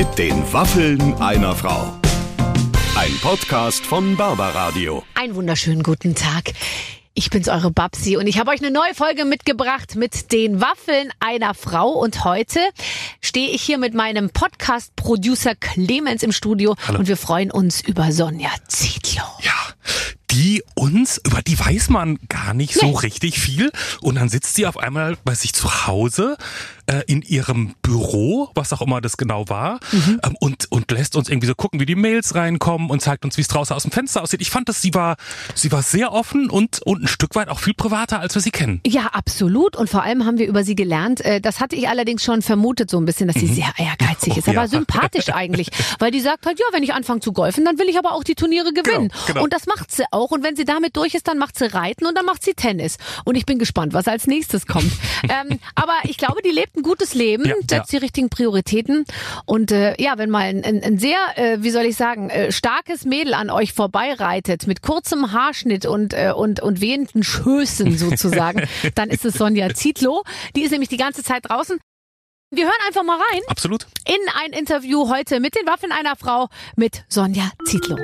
Mit den Waffeln einer Frau. Ein Podcast von Barbaradio. Einen wunderschönen guten Tag. Ich bin's, eure Babsi, und ich habe euch eine neue Folge mitgebracht mit den Waffeln einer Frau. Und heute stehe ich hier mit meinem Podcast-Producer Clemens im Studio Hallo. und wir freuen uns über Sonja Zietlow. Ja, die uns, über die weiß man gar nicht so Nee. richtig viel. Und dann sitzt sie auf einmal bei sich zu Hause äh, in ihrem Büro, was auch immer das genau war, Mhm. ähm, und, und lässt uns irgendwie so gucken, wie die Mails reinkommen und zeigt uns, wie es draußen aus dem Fenster aussieht. Ich fand, dass sie war, sie war sehr offen und, und ein Stück weit auch viel privater, als wir sie kennen. Ja, absolut. Und vor allem haben wir über sie gelernt. äh, Das hatte ich allerdings schon vermutet so ein bisschen, dass sie sehr ehrgeizig ist. Oh, ja. Aber sympathisch eigentlich. Weil die sagt halt, ja, wenn ich anfange zu golfen, dann will ich aber auch die Turniere gewinnen. Genau, genau. Und das macht sie auch. Und wenn sie damit durch ist, dann macht sie Reiten und dann macht sie Tennis. Und ich bin gespannt, was als nächstes kommt. ähm, aber ich glaube, die lebt ein gutes Leben, Ja, setzt ja. die richtigen Prioritäten. Und äh, ja, wenn mal ein, ein, ein sehr, äh, wie soll ich sagen, äh, starkes Mädel an euch vorbeireitet mit kurzem Haarschnitt und, äh, und, und wehenden Schößen sozusagen, dann ist es Sonja Zietlow. Die ist nämlich die ganze Zeit draußen. Wir hören einfach mal rein Absolut. in ein Interview heute mit den Waffen einer Frau mit Sonja Zietlow.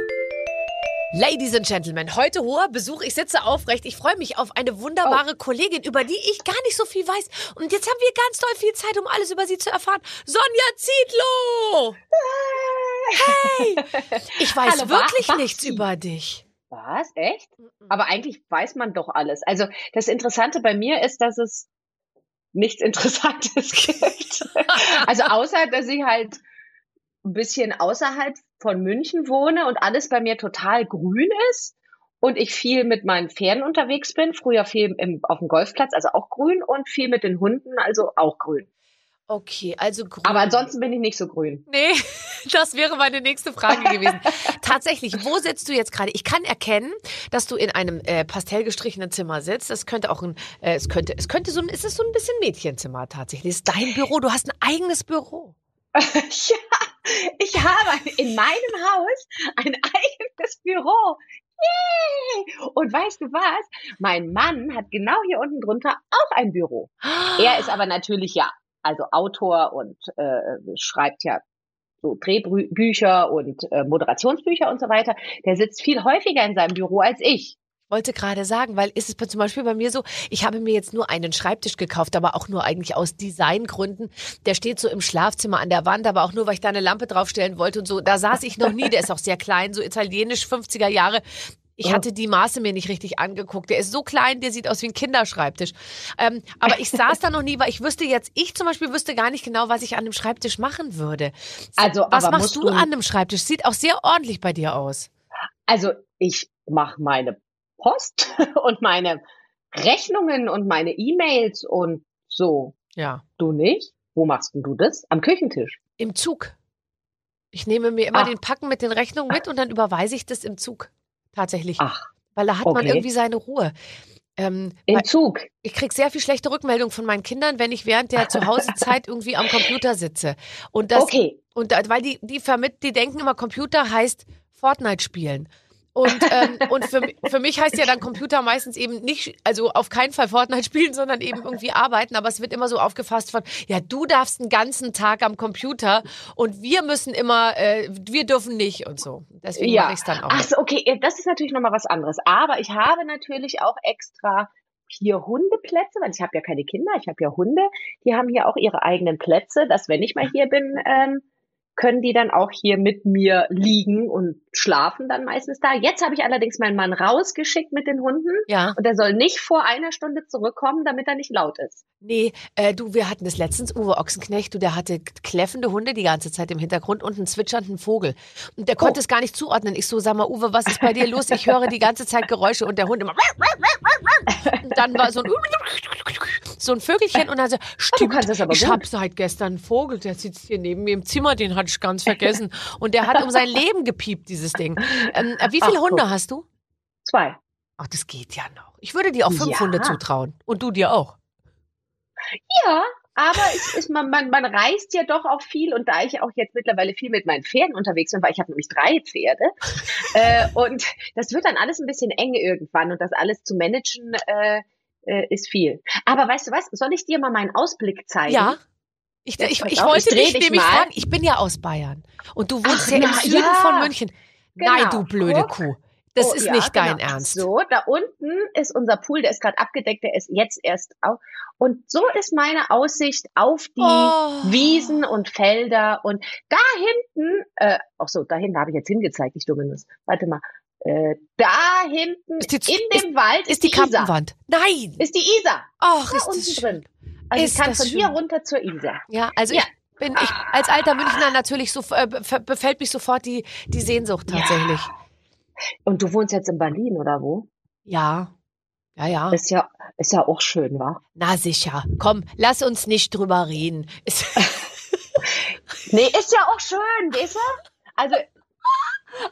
Ladies and Gentlemen, heute hoher Besuch. Ich sitze aufrecht. Ich freue mich auf eine wunderbare Kollegin, über die ich gar nicht so viel weiß. Und jetzt haben wir ganz doll viel Zeit, um alles über sie zu erfahren. Sonja Zietlow! Hey! Ich weiß Hallo, wirklich Babsi. nichts über dich. Was? Echt? Aber eigentlich weiß man doch alles. Also das Interessante bei mir ist, dass es nichts Interessantes gibt. also außer, dass ich halt ein bisschen außerhalb von München wohne und alles bei mir total grün ist und ich viel mit meinen Pferden unterwegs bin. Früher viel im, auf dem Golfplatz, also auch grün und viel mit den Hunden, also auch grün. Okay, also grün. Aber ansonsten bin ich nicht so grün. Nee, das wäre meine nächste Frage gewesen. Tatsächlich, wo sitzt du jetzt gerade? Ich kann erkennen, dass du in einem äh, pastellgestrichenen Zimmer sitzt. Das könnte auch ein, äh, es könnte, es könnte so ein, ist es so ein bisschen Mädchenzimmer tatsächlich. Das ist dein Büro. Du hast ein eigenes Büro. ja, ich habe in meinem Haus ein eigenes Büro. Yay! Und weißt du was? Mein Mann hat genau hier unten drunter auch ein Büro. Er ist aber natürlich ja, also Autor und äh, schreibt ja so Drehbücher und äh, Moderationsbücher und so weiter. Der sitzt viel häufiger in seinem Büro als ich. Wollte gerade sagen, weil ist es zum Beispiel bei mir so, ich habe mir jetzt nur einen Schreibtisch gekauft, aber auch nur eigentlich aus Designgründen. Der steht so im Schlafzimmer an der Wand, aber auch nur, weil ich da eine Lampe draufstellen wollte und so. Da saß ich noch nie, der ist auch sehr klein, so italienisch, 50er Jahre. Ich hatte die Maße mir nicht richtig angeguckt. Der ist so klein, der sieht aus wie ein Kinderschreibtisch. Ähm, aber ich saß da noch nie, weil ich wüsste jetzt, ich zum Beispiel wüsste gar nicht genau, was ich an einem Schreibtisch machen würde. Also, was machst du- an einem Schreibtisch? Sieht auch sehr ordentlich bei dir aus. Also ich mache meine Post und meine Rechnungen und meine E-Mails und so. Ja. Du nicht? Wo machst denn du das? Am Küchentisch. Im Zug. Ich nehme mir immer Ach. den Packen mit den Rechnungen mit und dann überweise ich das im Zug. Tatsächlich. Ach, Weil da hat man okay. irgendwie seine Ruhe. Ähm, im Zug. ich krieg sehr viel schlechte Rückmeldungen von meinen Kindern, wenn ich während der Zuhausezeit irgendwie am Computer sitze. Und das, Okay. und da, weil die, die vermit, die denken immer, Computer heißt Fortnite spielen. Und, ähm, und für, für mich heißt ja dann Computer meistens eben nicht, also auf keinen Fall Fortnite spielen, sondern eben irgendwie arbeiten. Aber es wird immer so aufgefasst von, ja, du darfst den ganzen Tag am Computer und wir müssen immer, äh, wir dürfen nicht und so. Deswegen Ja. mache ich es dann auch. Ach so, okay, das ist natürlich nochmal was anderes. Aber ich habe natürlich auch extra hier Hundeplätze, weil ich habe ja keine Kinder, ich habe ja Hunde. Die haben hier auch ihre eigenen Plätze, dass wenn ich mal hier bin, ähm, können die dann auch hier mit mir liegen und schlafen dann meistens da. Jetzt habe ich allerdings meinen Mann rausgeschickt mit den Hunden Ja. und er soll nicht vor einer Stunde zurückkommen, damit er nicht laut ist. Nee, äh, du, wir hatten das letztens, Uwe Ochsenknecht, du, der hatte kläffende Hunde die ganze Zeit im Hintergrund und einen zwitschernden Vogel. Und der konnte Oh. es gar nicht zuordnen. Ich so, sag mal, Uwe, was ist bei dir los? Ich höre die ganze Zeit Geräusche und der Hund immer. Und dann war so ein, so ein Vögelchen und dann so, stimmt, es aber ich habe seit gestern einen Vogel, der sitzt hier neben mir im Zimmer, den hatte ich ganz vergessen. Und der hat um sein Leben gepiept, dieses Ding. Ähm, äh, wie viele Ach, Hunde guck. hast du? Zwei. Ach, das geht ja noch. Ich würde dir auch fünf Ja. Hunde zutrauen. Und du dir auch. Ja, aber es ist, man, man, man reist ja doch auch viel und da ich auch jetzt mittlerweile viel mit meinen Pferden unterwegs bin, weil ich habe nämlich drei Pferde äh, und das wird dann alles ein bisschen eng irgendwann und das alles zu managen äh, äh, ist viel. Aber weißt du was, soll ich dir mal meinen Ausblick zeigen? Ja. Ich, ich, ich wollte ich dreh dich nämlich mal. fragen, ich bin ja aus Bayern und du wohnst Ach, ja im na, Süden ja. von München. Nein, Genau. du blöde Guck. Kuh. Das Oh, ist ja, nicht dein genau. Ernst. So, da unten ist unser Pool, der ist gerade abgedeckt, der ist jetzt erst auf. Und so ist meine Aussicht auf die Oh. Wiesen und Felder. Und da hinten, äh, ach so, da hinten habe ich jetzt hingezeigt, ich dumme Nuss. Warte mal. Äh, da hinten Ist die- in dem Wald ist, Ist die Isar. Kampenwand? Nein. Ist die Isar. Ach, Da ist unten drin. Also Ist ich kann das von hier schön. runter zur Isar. Ja, also Ja. ich bin ich als alter Münchner natürlich so äh, bef- befällt mich sofort die die Sehnsucht Ja. tatsächlich. Und du wohnst jetzt in Berlin, oder wo? Ja. Ja, ja. Ist ja, ist ja auch schön, wa? Na sicher. Komm, lass uns nicht drüber reden. Ist- Nee, ist ja auch schön, weißt du? Also,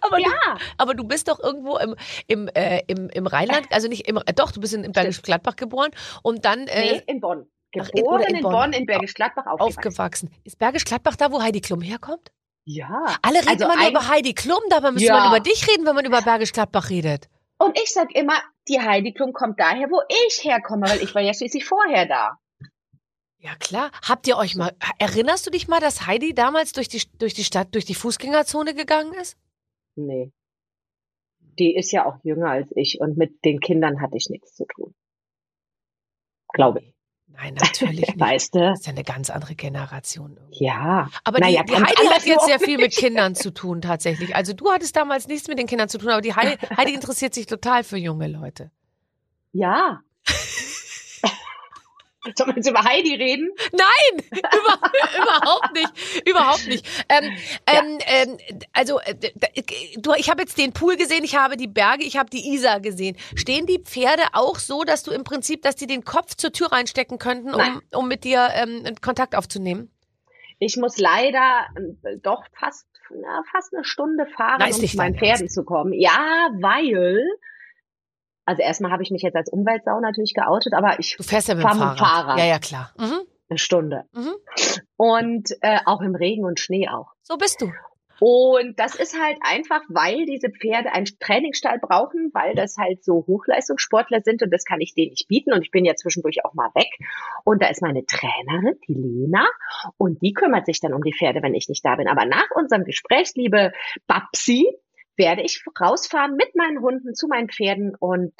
aber, du, ja. aber du bist doch irgendwo im, im, äh, im, im Rheinland, also nicht im, äh, doch, du bist in, in Bergisch Gladbach geboren und dann äh, Nee, in Bonn. Ach, Geboren in- oder in in, Bonn. Bonn, in Bergisch Gladbach aufgewachsen. aufgewachsen. Ist Bergisch Gladbach da, wo Heidi Klum herkommt? Ja. Alle reden Also immer über Heidi Klum, dabei müsste Ja. man über dich reden, wenn man über Bergisch Gladbach redet. Und ich sag immer, die Heidi Klum kommt daher, wo ich herkomme, weil ich war ja schließlich vorher da. Ja klar. Habt ihr euch mal, erinnerst du dich mal, dass Heidi damals durch die, durch die Stadt, durch die Fußgängerzone gegangen ist? Nee. Die ist ja auch jünger als ich und mit den Kindern hatte ich nichts zu tun. Glaube ich. Nein, natürlich nicht. Weißt du? Das ist ja eine ganz andere Generation. irgendwie. Ja. Aber die, die Heidi hat jetzt sehr viel mit. Kindern zu tun, tatsächlich. Also du hattest damals nichts mit den Kindern zu tun, aber die Heidi, Heidi interessiert sich total für junge Leute. Ja. Sollen wir jetzt über Heidi reden? Nein, über, überhaupt nicht, überhaupt nicht. Ähm, ähm, ähm, also äh, du, ich habe jetzt den Pool gesehen, ich habe die Berge, ich habe die Isar gesehen. Stehen die Pferde auch so, dass du im Prinzip, dass die den Kopf zur Tür reinstecken könnten, um, Nein. um mit dir ähm, Kontakt aufzunehmen? Ich muss leider äh, doch fast, na, fast eine Stunde fahren, ist um zu meinen Pferden zu kommen. Ja, weil, also erstmal habe ich mich jetzt als Umweltsau natürlich geoutet, aber ich Du fährst ja mit dem Fahrrad. Fahrrad. Ja, ja, klar. Mhm. eine Stunde. Mhm. Und äh, auch im Regen und Schnee auch. So bist du. Und das ist halt einfach, weil diese Pferde einen Trainingsstall brauchen, weil das halt so Hochleistungssportler sind und das kann ich denen nicht bieten. Und ich bin ja zwischendurch auch mal weg. Und da ist meine Trainerin, die Lena, und die kümmert sich dann um die Pferde, wenn ich nicht da bin. Aber nach unserem Gespräch, liebe Babsi, werde ich rausfahren mit meinen Hunden zu meinen Pferden und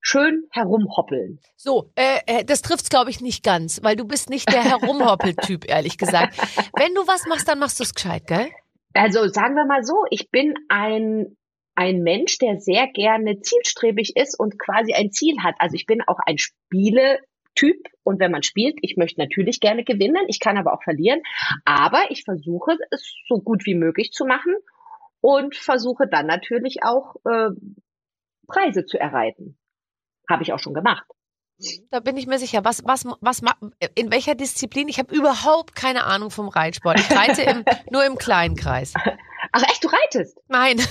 schön herumhoppeln. So, äh, äh, das trifft's glaube ich nicht ganz, weil du bist nicht der Herumhoppel-Typ, ehrlich gesagt. Wenn du was machst, dann machst du's gescheit, gell? Also sagen wir mal so, ich bin ein ein Mensch, der sehr gerne zielstrebig ist und quasi ein Ziel hat. Also ich bin auch ein Spieletyp und wenn man spielt, ich möchte natürlich gerne gewinnen, ich kann aber auch verlieren, aber ich versuche es so gut wie möglich zu machen und versuche dann natürlich auch äh, Preise zu erreichen. Habe ich auch schon gemacht. Da bin ich mir sicher. Was, was, was, in welcher Disziplin? Ich habe überhaupt keine Ahnung vom Reitsport. Ich reite im, nur im kleinen Kreis. Ach echt, du reitest? Nein,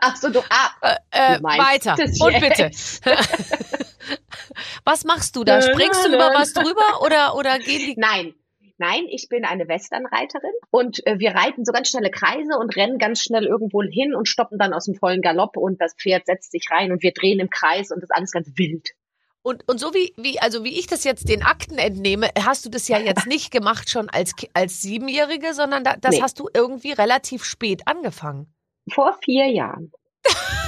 Ach so, du, ah, äh, äh, Du weiter. Und bitte. was machst du da? Springst du über was drüber oder, oder gehen die? Nein, nein, ich bin eine Westernreiterin und äh, wir reiten so ganz schnelle Kreise und rennen ganz schnell irgendwo hin und stoppen dann aus dem vollen Galopp und das Pferd setzt sich rein und wir drehen im Kreis und das ist alles ganz wild. Und, und so wie, wie, also wie ich das jetzt den Akten entnehme, hast du das ja jetzt nicht gemacht schon als, als Siebenjährige, sondern da, das Nee. hast du irgendwie relativ spät angefangen. Vor vier Jahren.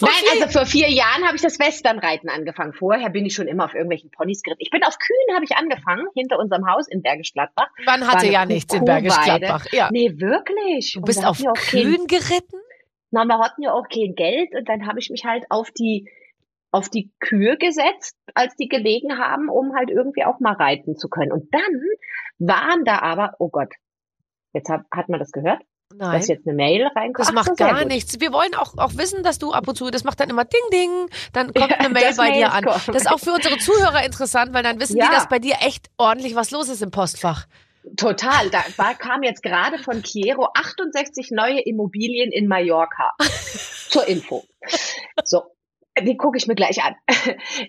Nein, also vor vier Jahren habe ich das Westernreiten angefangen. Vorher bin ich schon immer auf irgendwelchen Ponys geritten. Ich bin auf Kühen habe ich angefangen, hinter unserem Haus in Bergisch Gladbach. Man hatte ja nichts in Bergisch. Gladbach. Ja. Nee, wirklich. Du bist auf Kühen geritten? Na, wir hatten ja auch kein Geld und dann habe ich mich halt auf die auf die Kühe gesetzt, als die gelegen haben, um halt irgendwie auch mal reiten zu können. Und dann waren da aber, oh Gott, jetzt hat, hat man das gehört, Nein. dass jetzt eine Mail reinkommt. Das Ach macht gar nichts. Wir wollen auch, auch wissen, dass du ab und zu, das macht dann immer Ding Ding, dann kommt Ja, eine Mail bei dir Mails an. kommen. Das ist auch für unsere Zuhörer interessant, weil dann wissen die, Ja. dass bei dir echt ordentlich was los ist im Postfach. Total. Da war, kam jetzt gerade von Chiero 68 neue Immobilien in Mallorca. Zur Info. So. Die gucke ich mir gleich an.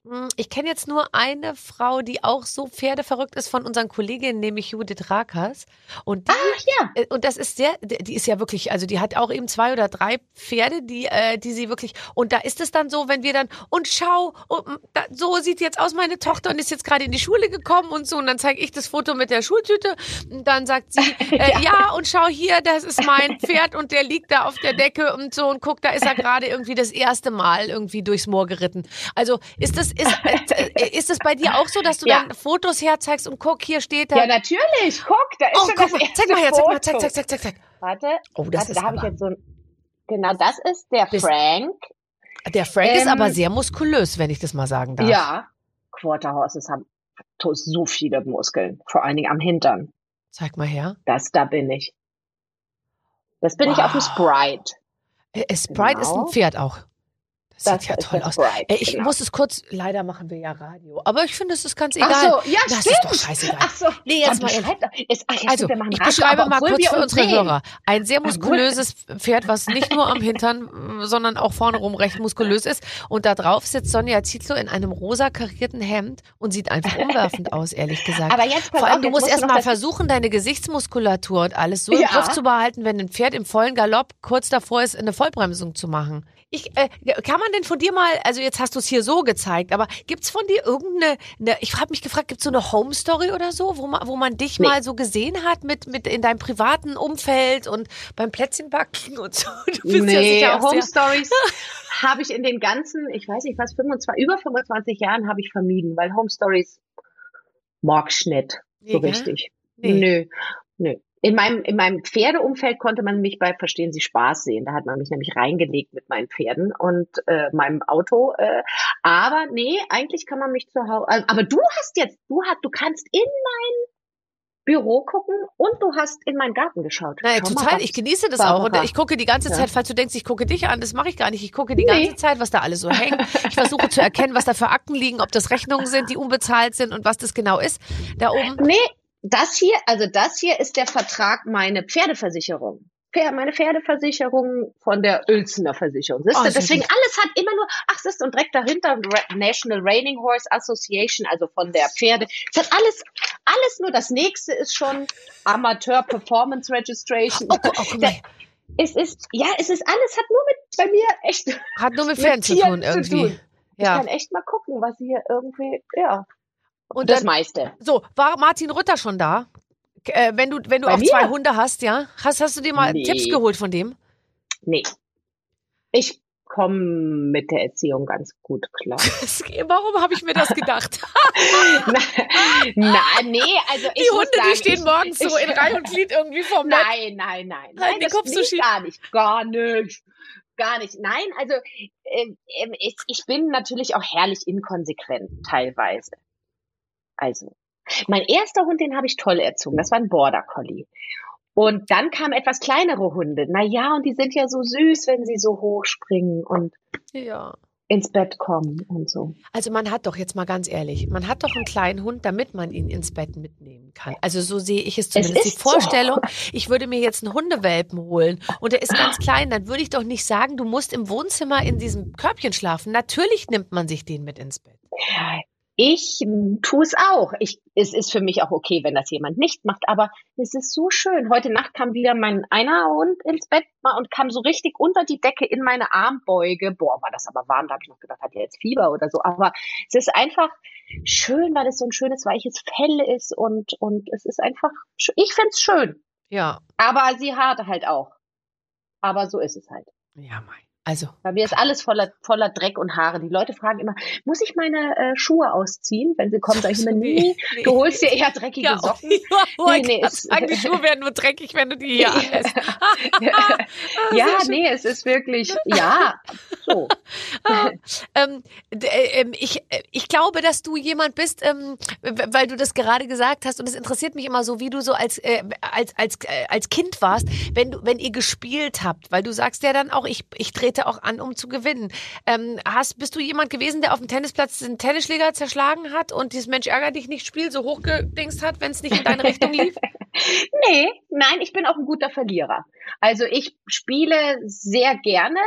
Hm, ich kenne jetzt nur eine Frau, die auch so pferdeverrückt ist von unseren Kolleginnen, nämlich Judith Rakers. Und die, Ach ja. äh, und das ist sehr, die ist ja wirklich, also die hat auch eben zwei oder drei Pferde, die, äh, die sie wirklich, und da ist es dann so, wenn wir dann, und schau, und, mm, da, so sieht jetzt aus meine Tochter und ist jetzt gerade in die Schule gekommen und so, und dann zeige ich das Foto mit der Schultüte, und dann sagt sie, äh, ja. und schau hier, das ist mein Pferd und der liegt da auf der Decke und so, und guck, da ist er gerade irgendwie das erste Mal irgendwie durchs Moor geritten. Also ist das, ist, äh, ist das bei dir auch so, dass du Ja. dann Fotos herzeigst und guck, hier steht er. Ja, natürlich. Guck, da ist oh, schon guck das erste zeig mal her, zeig mal, zeig, zeig, zeig, zeig, zeig. Warte, Oh, das warte ist da habe ich jetzt so ein. Genau, das ist der Das- Frank. Der Frank ist Ähm, aber sehr muskulös, wenn ich das mal sagen darf. Ja. Quarter Horses haben so viele Muskeln, vor allen Dingen am Hintern. Zeig mal her. Das, da bin ich. Das bin ich auf dem Wow. Sprite. Äh, äh, Sprite ist ein Genau. Pferd auch. Das, sieht ja toll aus. Äh, ich genau. muss es kurz, leider machen wir ja Radio, aber ich finde, es ist ganz egal. Ach so, ja, das stimmt. ist doch scheißegal. Ach so, Nee, jetzt mal Ist, ach, ja, Also, wir machen ich Radio, beschreibe mal kurz für uns unsere sehen. Hörer. Ein sehr muskulöses Pferd, was nicht nur am Hintern, sondern auch vorne rum recht muskulös ist. Und da drauf sitzt Sonja Zietlow in einem rosa karierten Hemd und sieht einfach umwerfend aus, ehrlich gesagt. Aber jetzt Vor allem, auf, du jetzt musst musst erst mal versuchen, deine Gesichtsmuskulatur und alles so im Ja. Griff zu behalten, wenn ein Pferd im vollen Galopp kurz davor ist, eine Vollbremsung zu machen. Ich, äh, kann man denn von dir mal, also jetzt hast du es hier so gezeigt, aber gibt's von dir irgendeine, eine, ich habe mich gefragt, gibt's so eine Home Story oder so, wo man, wo man dich Nee. mal so gesehen hat mit, mit in deinem privaten Umfeld und beim Plätzchenbacken und so? Du bist ja nee, sicher auch Home Stories habe ich in den ganzen, ich weiß nicht was, 25, über 25 Jahren habe ich vermieden, weil Home Stories mag ich nicht so richtig. Nee. Nö, nö. In meinem, in meinem Pferdeumfeld konnte man mich bei Verstehen Sie Spaß sehen. Da hat man mich nämlich reingelegt mit meinen Pferden und äh, meinem Auto. Äh, aber nee, eigentlich kann man mich zu Hause. Also, aber du hast jetzt, du hast, du kannst in mein Büro gucken und du hast in meinen Garten geschaut. Schau mal, total. was- Ich genieße das auch. Und Barbara. ich gucke die ganze. Zeit, falls du denkst, ich gucke dich an, das mache ich gar nicht. Ich gucke die Nee. ganze Zeit, was da alles so hängt. Ich versuche zu erkennen, was da für Akten liegen, ob das Rechnungen sind, die unbezahlt sind und was das genau ist. Da oben. Nee, das hier, also das hier ist der Vertrag meine Pferdeversicherung. Pfer- Meine Pferdeversicherung von der Uelzener Versicherung. Siehst Oh, du? Deswegen gut. alles hat immer nur, ach, siehst du, und direkt dahinter National Reining Horse Association, also von der Pferde. Es hat alles, alles nur, das nächste ist schon Amateur Performance Registration. Oh, oh, guck mal. Es ist, ja, es ist alles, hat nur mit, bei mir echt Hat nur mit Pferden zu tun zu irgendwie. tun. Ich Ja. kann echt mal gucken, was hier irgendwie, ja. Und das dann, meiste. so, war Martin Rütter schon da? Äh, wenn du, wenn du Bei auch mir? zwei Hunde hast, ja? Hast, hast du dir mal Nee. Tipps geholt von dem? Nee. Ich komme mit der Erziehung ganz gut klar. Warum habe ich mir das gedacht? na, na, nee, also ich Die Hunde, sagen, die stehen ich, morgens so ich- in Reihe und Glied irgendwie vom. Nein, nein, nein. Halten Nein, das Kopf so schief? gar nicht. Gar nicht. Gar nicht. Nein, also ähm, ähm, ich, ich bin natürlich auch herrlich inkonsequent teilweise. Also, mein erster Hund, den habe ich toll erzogen. Das war ein Border Collie. Und dann kamen etwas kleinere Hunde. Na ja, und die sind ja so süß, wenn sie so hoch springen und Ja. ins Bett kommen und so. Also man hat doch jetzt mal ganz ehrlich, man hat doch einen kleinen Hund, damit man ihn ins Bett mitnehmen kann. Also so sehe ich es zumindest. ist Die so. Vorstellung, ich würde mir jetzt einen Hundewelpen holen und der ist ganz klein, dann würde ich doch nicht sagen, du musst im Wohnzimmer in diesem Körbchen schlafen. Natürlich nimmt man sich den mit ins Bett. Ich tue es auch. Ich, es ist für mich auch okay, wenn das jemand nicht macht, aber es ist so schön. Heute Nacht kam wieder mein einer Hund ins Bett mal und kam so richtig unter die Decke in meine Armbeuge. Boah, war das aber warm. Da habe ich noch gedacht, hat er jetzt Fieber oder so. Aber es ist einfach schön, weil es so ein schönes, weiches Fell ist und, und es ist einfach, ich find's schön. Ja, Aber sie hart halt auch. Aber so ist es halt. ja, mein. Also, Bei mir ist alles voller, voller Dreck und Haare. Die Leute fragen immer, muss ich meine äh, Schuhe ausziehen, wenn sie kommen? Sag ich immer, nee, nee. du holst dir eher dreckige ja, Socken. Ja, Nee, nee, grad es- die Schuhe werden nur dreckig, wenn du die hier anlässt. Ah, ja, sehr schön. nee, es ist wirklich, ja, so. Ähm, d- äh, ähm, ich, ich glaube, dass du jemand bist, ähm, weil du das gerade gesagt hast und es interessiert mich immer so, wie du so als äh, als als äh, als Kind warst, wenn du wenn ihr gespielt habt, weil du sagst ja dann auch, ich ich trete auch an, um zu gewinnen. Ähm, hast bist du jemand gewesen, der auf dem Tennisplatz den Tennisschläger zerschlagen hat und dieses Mensch ärger dich nicht Spiel so hochgedingst hat, wenn es nicht in deine Richtung lief? Nee, nein, ich bin auch ein guter Verlierer. Also ich spiele sehr gerne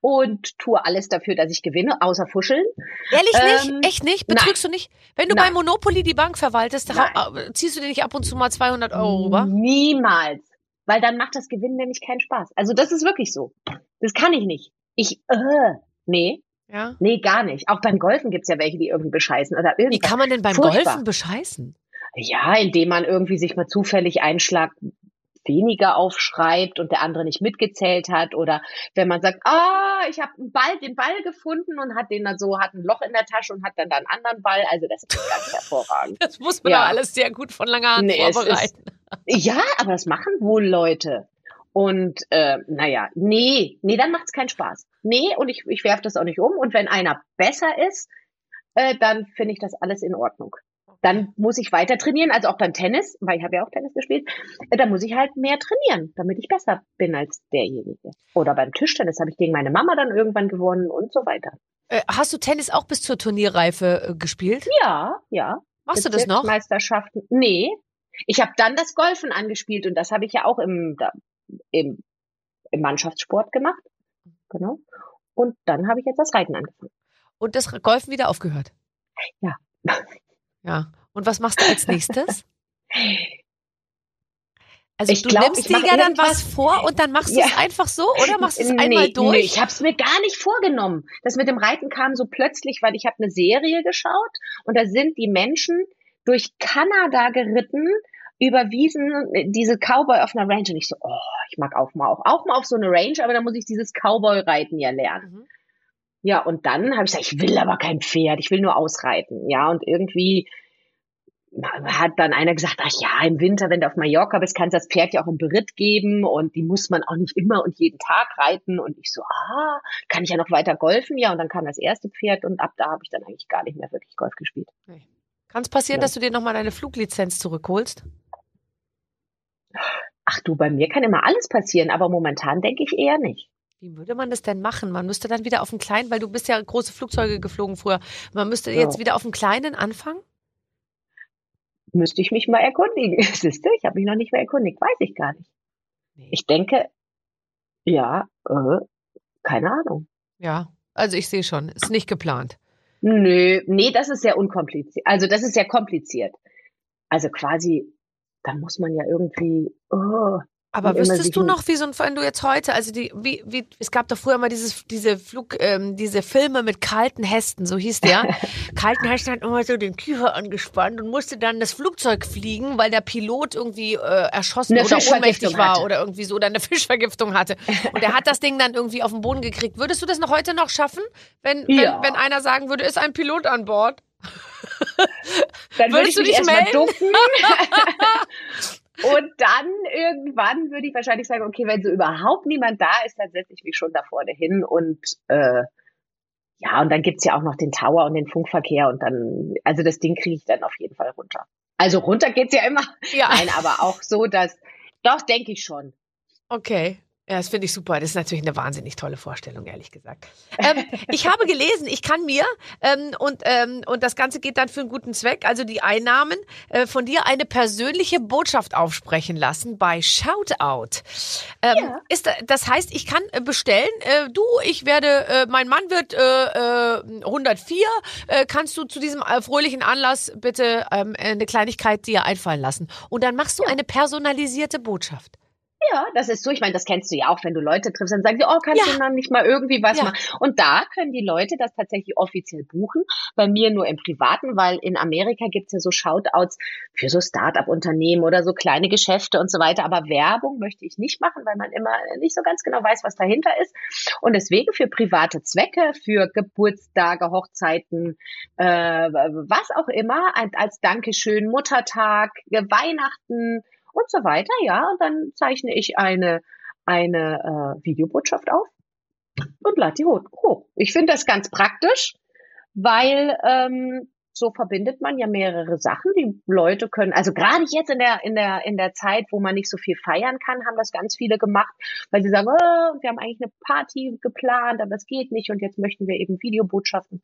und tue alles dafür, dass ich gewinne, außer Fuscheln. Ehrlich nicht? Ähm, Echt nicht? Betrügst du nicht? Wenn du bei Nein. Monopoly die Bank verwaltest, Nein. äh, ziehst du dir nicht ab und zu mal 200 Euro rüber? Niemals. Weil dann macht das Gewinnen nämlich keinen Spaß. Also das ist wirklich so. Das kann ich nicht. Ich, äh, nee, Ja. nee, gar nicht. Auch beim Golfen gibt's ja welche, die irgendwie bescheißen oder Wie irgendwas. kann man denn beim Furchtbar. Golfen bescheißen? Ja, indem man irgendwie sich mal zufällig einen Schlag weniger aufschreibt und der andere nicht mitgezählt hat oder wenn man sagt, ah, ich habe einen Ball, den Ball gefunden und hat den dann so, hat ein Loch in der Tasche und hat dann da einen anderen Ball. Also das ist ganz hervorragend. Das muss man Ja. alles sehr gut von langer Hand Nee, vorbereiten. Ja, aber das machen wohl Leute. Und äh, naja, nee, nee, dann macht's keinen Spaß. Nee, und ich, ich werfe das auch nicht um. Und wenn einer besser ist, äh, dann finde ich das alles in Ordnung. Dann muss ich weiter trainieren, also auch beim Tennis, weil ich habe ja auch Tennis gespielt, äh, da muss ich halt mehr trainieren, damit ich besser bin als derjenige. Oder beim Tischtennis habe ich gegen meine Mama dann irgendwann gewonnen und so weiter. Äh, hast du Tennis auch bis zur Turnierreife äh, gespielt? Ja, ja. Machst du das noch? Meisterschaften. Nee. Ich habe dann das Golfen angespielt und das habe ich ja auch im, im, im Mannschaftssport gemacht. Genau. Und dann habe ich jetzt das Reiten angefangen. Und das Golfen wieder aufgehört? Ja. Ja. Und was machst du als nächstes? Also Ich du glaub, nimmst dir ja dann was vor und dann machst du es Ja. einfach so oder machst du es Nee, einmal durch? Nee, ich habe es mir gar nicht vorgenommen. Das mit dem Reiten kam so plötzlich, weil ich habe eine Serie geschaut und da sind die Menschen durch Kanada geritten über Wiesen, diese Cowboy auf einer Range und ich so, oh, ich mag auch mal auch, auch mal auf so eine Range, aber da muss ich dieses Cowboy-Reiten ja lernen. Mhm. Ja, und dann habe ich gesagt, ich will aber kein Pferd, ich will nur ausreiten. Ja, und irgendwie hat dann einer gesagt, ach ja, im Winter, wenn du auf Mallorca bist, kannst du das Pferd ja auch im Beritt geben und die muss man auch nicht immer und jeden Tag reiten. Und ich so, ah, kann ich ja noch weiter golfen? Ja, und dann kam das erste Pferd und ab da habe ich dann eigentlich gar nicht mehr wirklich Golf gespielt. Kann es passieren, Ja. dass du dir nochmal deine Fluglizenz zurückholst? Ach du, bei mir kann immer alles passieren, aber momentan denke ich eher nicht. Wie würde man das denn machen? Man müsste dann wieder auf einen kleinen, weil du bist ja große Flugzeuge geflogen früher. Man müsste Ja. jetzt wieder auf einen kleinen anfangen? Müsste ich mich mal erkundigen. Siehst du, ich habe mich noch nicht mehr erkundigt, weiß ich gar nicht. Nee. Ich denke, ja, äh, keine Ahnung. Ja, also ich sehe schon, ist nicht geplant. Nö, nee, das ist sehr unkompliziert. Also das ist sehr kompliziert. Also quasi, da muss man ja irgendwie, oh, Aber wüsstest du noch, wie so ein, wenn du jetzt heute, also die, wie, wie, es gab doch früher mal dieses, diese Flug, ähm, diese Filme mit kalten Hesten, so hieß der. kalten Hesten hat immer so den Kiefer angespannt und musste dann das Flugzeug fliegen, weil der Pilot irgendwie äh, erschossen Eine oder ohnmächtig war hatte. oder irgendwie so oder eine Fischvergiftung hatte. Und er hat das Ding dann irgendwie auf den Boden gekriegt. Würdest du das noch heute noch schaffen, wenn, Ja. wenn, wenn einer sagen würde, ist ein Pilot an Bord? dann würde Würdest ich du mich dich erstmal melden? ducken. Und dann irgendwann würde ich wahrscheinlich sagen, okay, wenn so überhaupt niemand da ist, dann setze ich mich schon da vorne hin und äh, ja, und dann gibt's ja auch noch den Tower und den Funkverkehr und dann, also das Ding kriege ich dann auf jeden Fall runter. Also runter geht's ja immer. Ja. Nein, aber auch so, dass, doch, denke ich schon. Okay. Ja, das finde ich super. Das ist natürlich eine wahnsinnig tolle Vorstellung, ehrlich gesagt. Ähm, ich habe gelesen, ich kann mir, ähm, und, ähm, und das Ganze geht dann für einen guten Zweck, also die Einnahmen, äh, von dir eine persönliche Botschaft aufsprechen lassen bei Shoutout. Ähm, Ja. ist, das heißt, ich kann äh, bestellen, äh, du, ich werde, äh, mein Mann wird äh, äh, 104, äh, kannst du zu diesem fröhlichen Anlass bitte ähm, eine Kleinigkeit dir einfallen lassen. Und dann machst du eine personalisierte Botschaft. Ja, das ist so. Ich meine, das kennst du ja auch, wenn du Leute triffst, dann sagen sie, oh, kannst Ja. du dann nicht mal irgendwie was Ja. machen? Und da können die Leute das tatsächlich offiziell buchen. Bei mir nur im Privaten, weil in Amerika gibt's ja so Shoutouts für so Start-up-Unternehmen oder so kleine Geschäfte und so weiter. Aber Werbung möchte ich nicht machen, weil man immer nicht so ganz genau weiß, was dahinter ist. Und deswegen für private Zwecke, für Geburtstage, Hochzeiten, äh, was auch immer, als- als Dankeschön, Muttertag, Weihnachten, und so weiter, ja. Und dann zeichne ich eine, eine äh, Videobotschaft auf und lade die hoch. Ich finde das ganz praktisch, weil ähm, so verbindet man ja mehrere Sachen. Die Leute können, also gerade jetzt in der, in der, in der Zeit, wo man nicht so viel feiern kann, haben das ganz viele gemacht, weil sie sagen, oh, wir haben eigentlich eine Party geplant, aber es geht nicht und jetzt möchten wir eben Videobotschaften.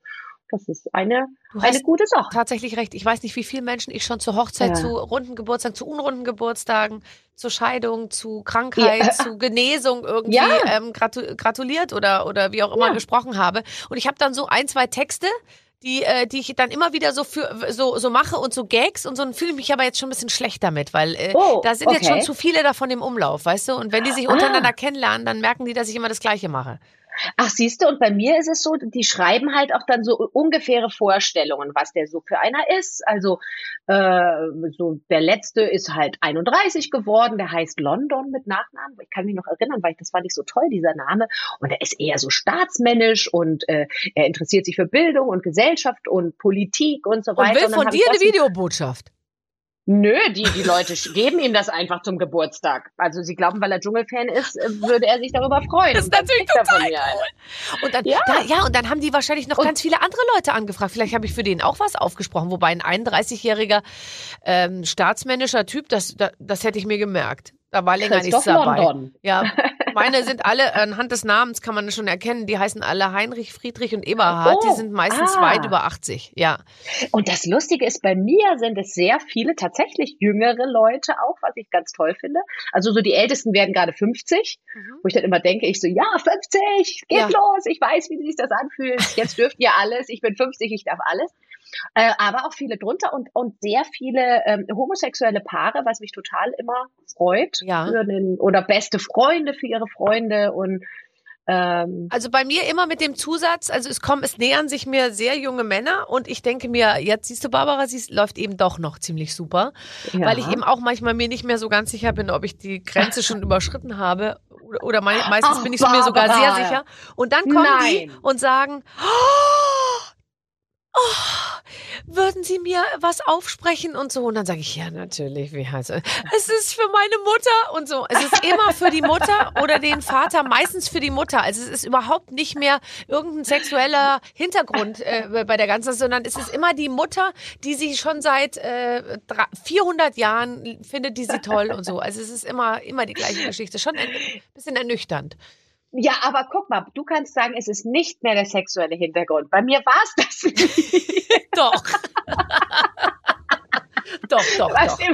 Das ist eine, eine gute Sache. Tatsächlich recht. Ich weiß nicht, wie viele Menschen ich schon zur Hochzeit, ja. zu runden Geburtstagen, zu unrunden Geburtstagen, zur Scheidung, zu Krankheit, ja. zu Genesung irgendwie ja. ähm, gratu gratuliert oder, oder wie auch immer gesprochen habe. Und ich habe dann so ein, zwei Texte, die, äh, die ich dann immer wieder so für so, so mache und so Gags und so fühle ich mich aber jetzt schon ein bisschen schlecht damit, weil äh, oh, da sind okay. jetzt schon zu viele davon im Umlauf, weißt du? Und wenn die sich ah. untereinander ah. kennenlernen, dann merken die, dass ich immer das Gleiche mache. Ach, siehst du, und bei mir ist es so, die schreiben halt auch dann so ungefähre Vorstellungen, was der so für einer ist. Also äh, so der letzte ist halt 31 geworden, der heißt London mit Nachnamen. Ich kann mich noch erinnern, weil ich, das fand ich so toll, dieser Name. Und er ist eher so staatsmännisch und äh, er interessiert sich für Bildung und Gesellschaft und Politik und so weiter. Und will von dir eine Videobotschaft. Nö, die, die Leute geben ihm das einfach zum Geburtstag. Also sie glauben, weil er Dschungelfan ist, äh, würde er sich darüber freuen. Das ist natürlich total cool. Und dann, ja. Da, ja, und dann haben die wahrscheinlich noch und ganz viele andere Leute angefragt. Vielleicht habe ich für den auch was aufgesprochen. Wobei ein 31-jähriger ähm, staatsmännischer Typ, das, das, das hätte ich mir gemerkt. Da war länger nichts dabei. London. Ja, meine sind alle, anhand des Namens kann man schon erkennen, die heißen alle Heinrich, Friedrich und Eberhard. Oh, die sind meistens ah. weit über 80, ja. Und das Lustige ist, bei mir sind es sehr viele tatsächlich jüngere Leute auch, was ich ganz toll finde. Also so die Ältesten werden gerade 50, mhm. wo ich dann immer denke, ich so, ja, 50, geht ja. los, ich weiß, wie sich das anfühlt. Jetzt dürft ihr alles, ich bin 50, ich darf alles äh, aber auch viele drunter und, und sehr viele ähm, homosexuelle Paare, was mich total immer freut. Ja. Den, oder beste Freunde für ihre Freunde und ähm, also bei mir immer mit dem Zusatz, also es kommen, es nähern sich mir sehr junge Männer und ich denke mir, jetzt siehst du, Barbara, sie läuft eben doch noch ziemlich super, ja. weil ich eben auch manchmal mir nicht mehr so ganz sicher bin, ob ich die Grenze schon überschritten habe oder, oder meistens Ach, bin ich mir sogar sehr sicher. Und dann kommen Nein. die und sagen, oh, oh, würden Sie mir was aufsprechen und so? Und dann sage ich, ja, natürlich, wie heißt es? Es ist für meine Mutter und so. Es ist immer für die Mutter oder den Vater, meistens für die Mutter. Also es ist überhaupt nicht mehr irgendein sexueller Hintergrund äh, bei der ganzen, sondern es ist immer die Mutter, die sie schon seit äh, 400 Jahren findet, die sie toll und so. Also es ist immer, immer die gleiche Geschichte. Schon ein bisschen ernüchternd. Ja, aber guck mal, du kannst sagen, es ist nicht mehr der sexuelle Hintergrund. Bei mir war es das nicht. doch. doch, doch, Was doch.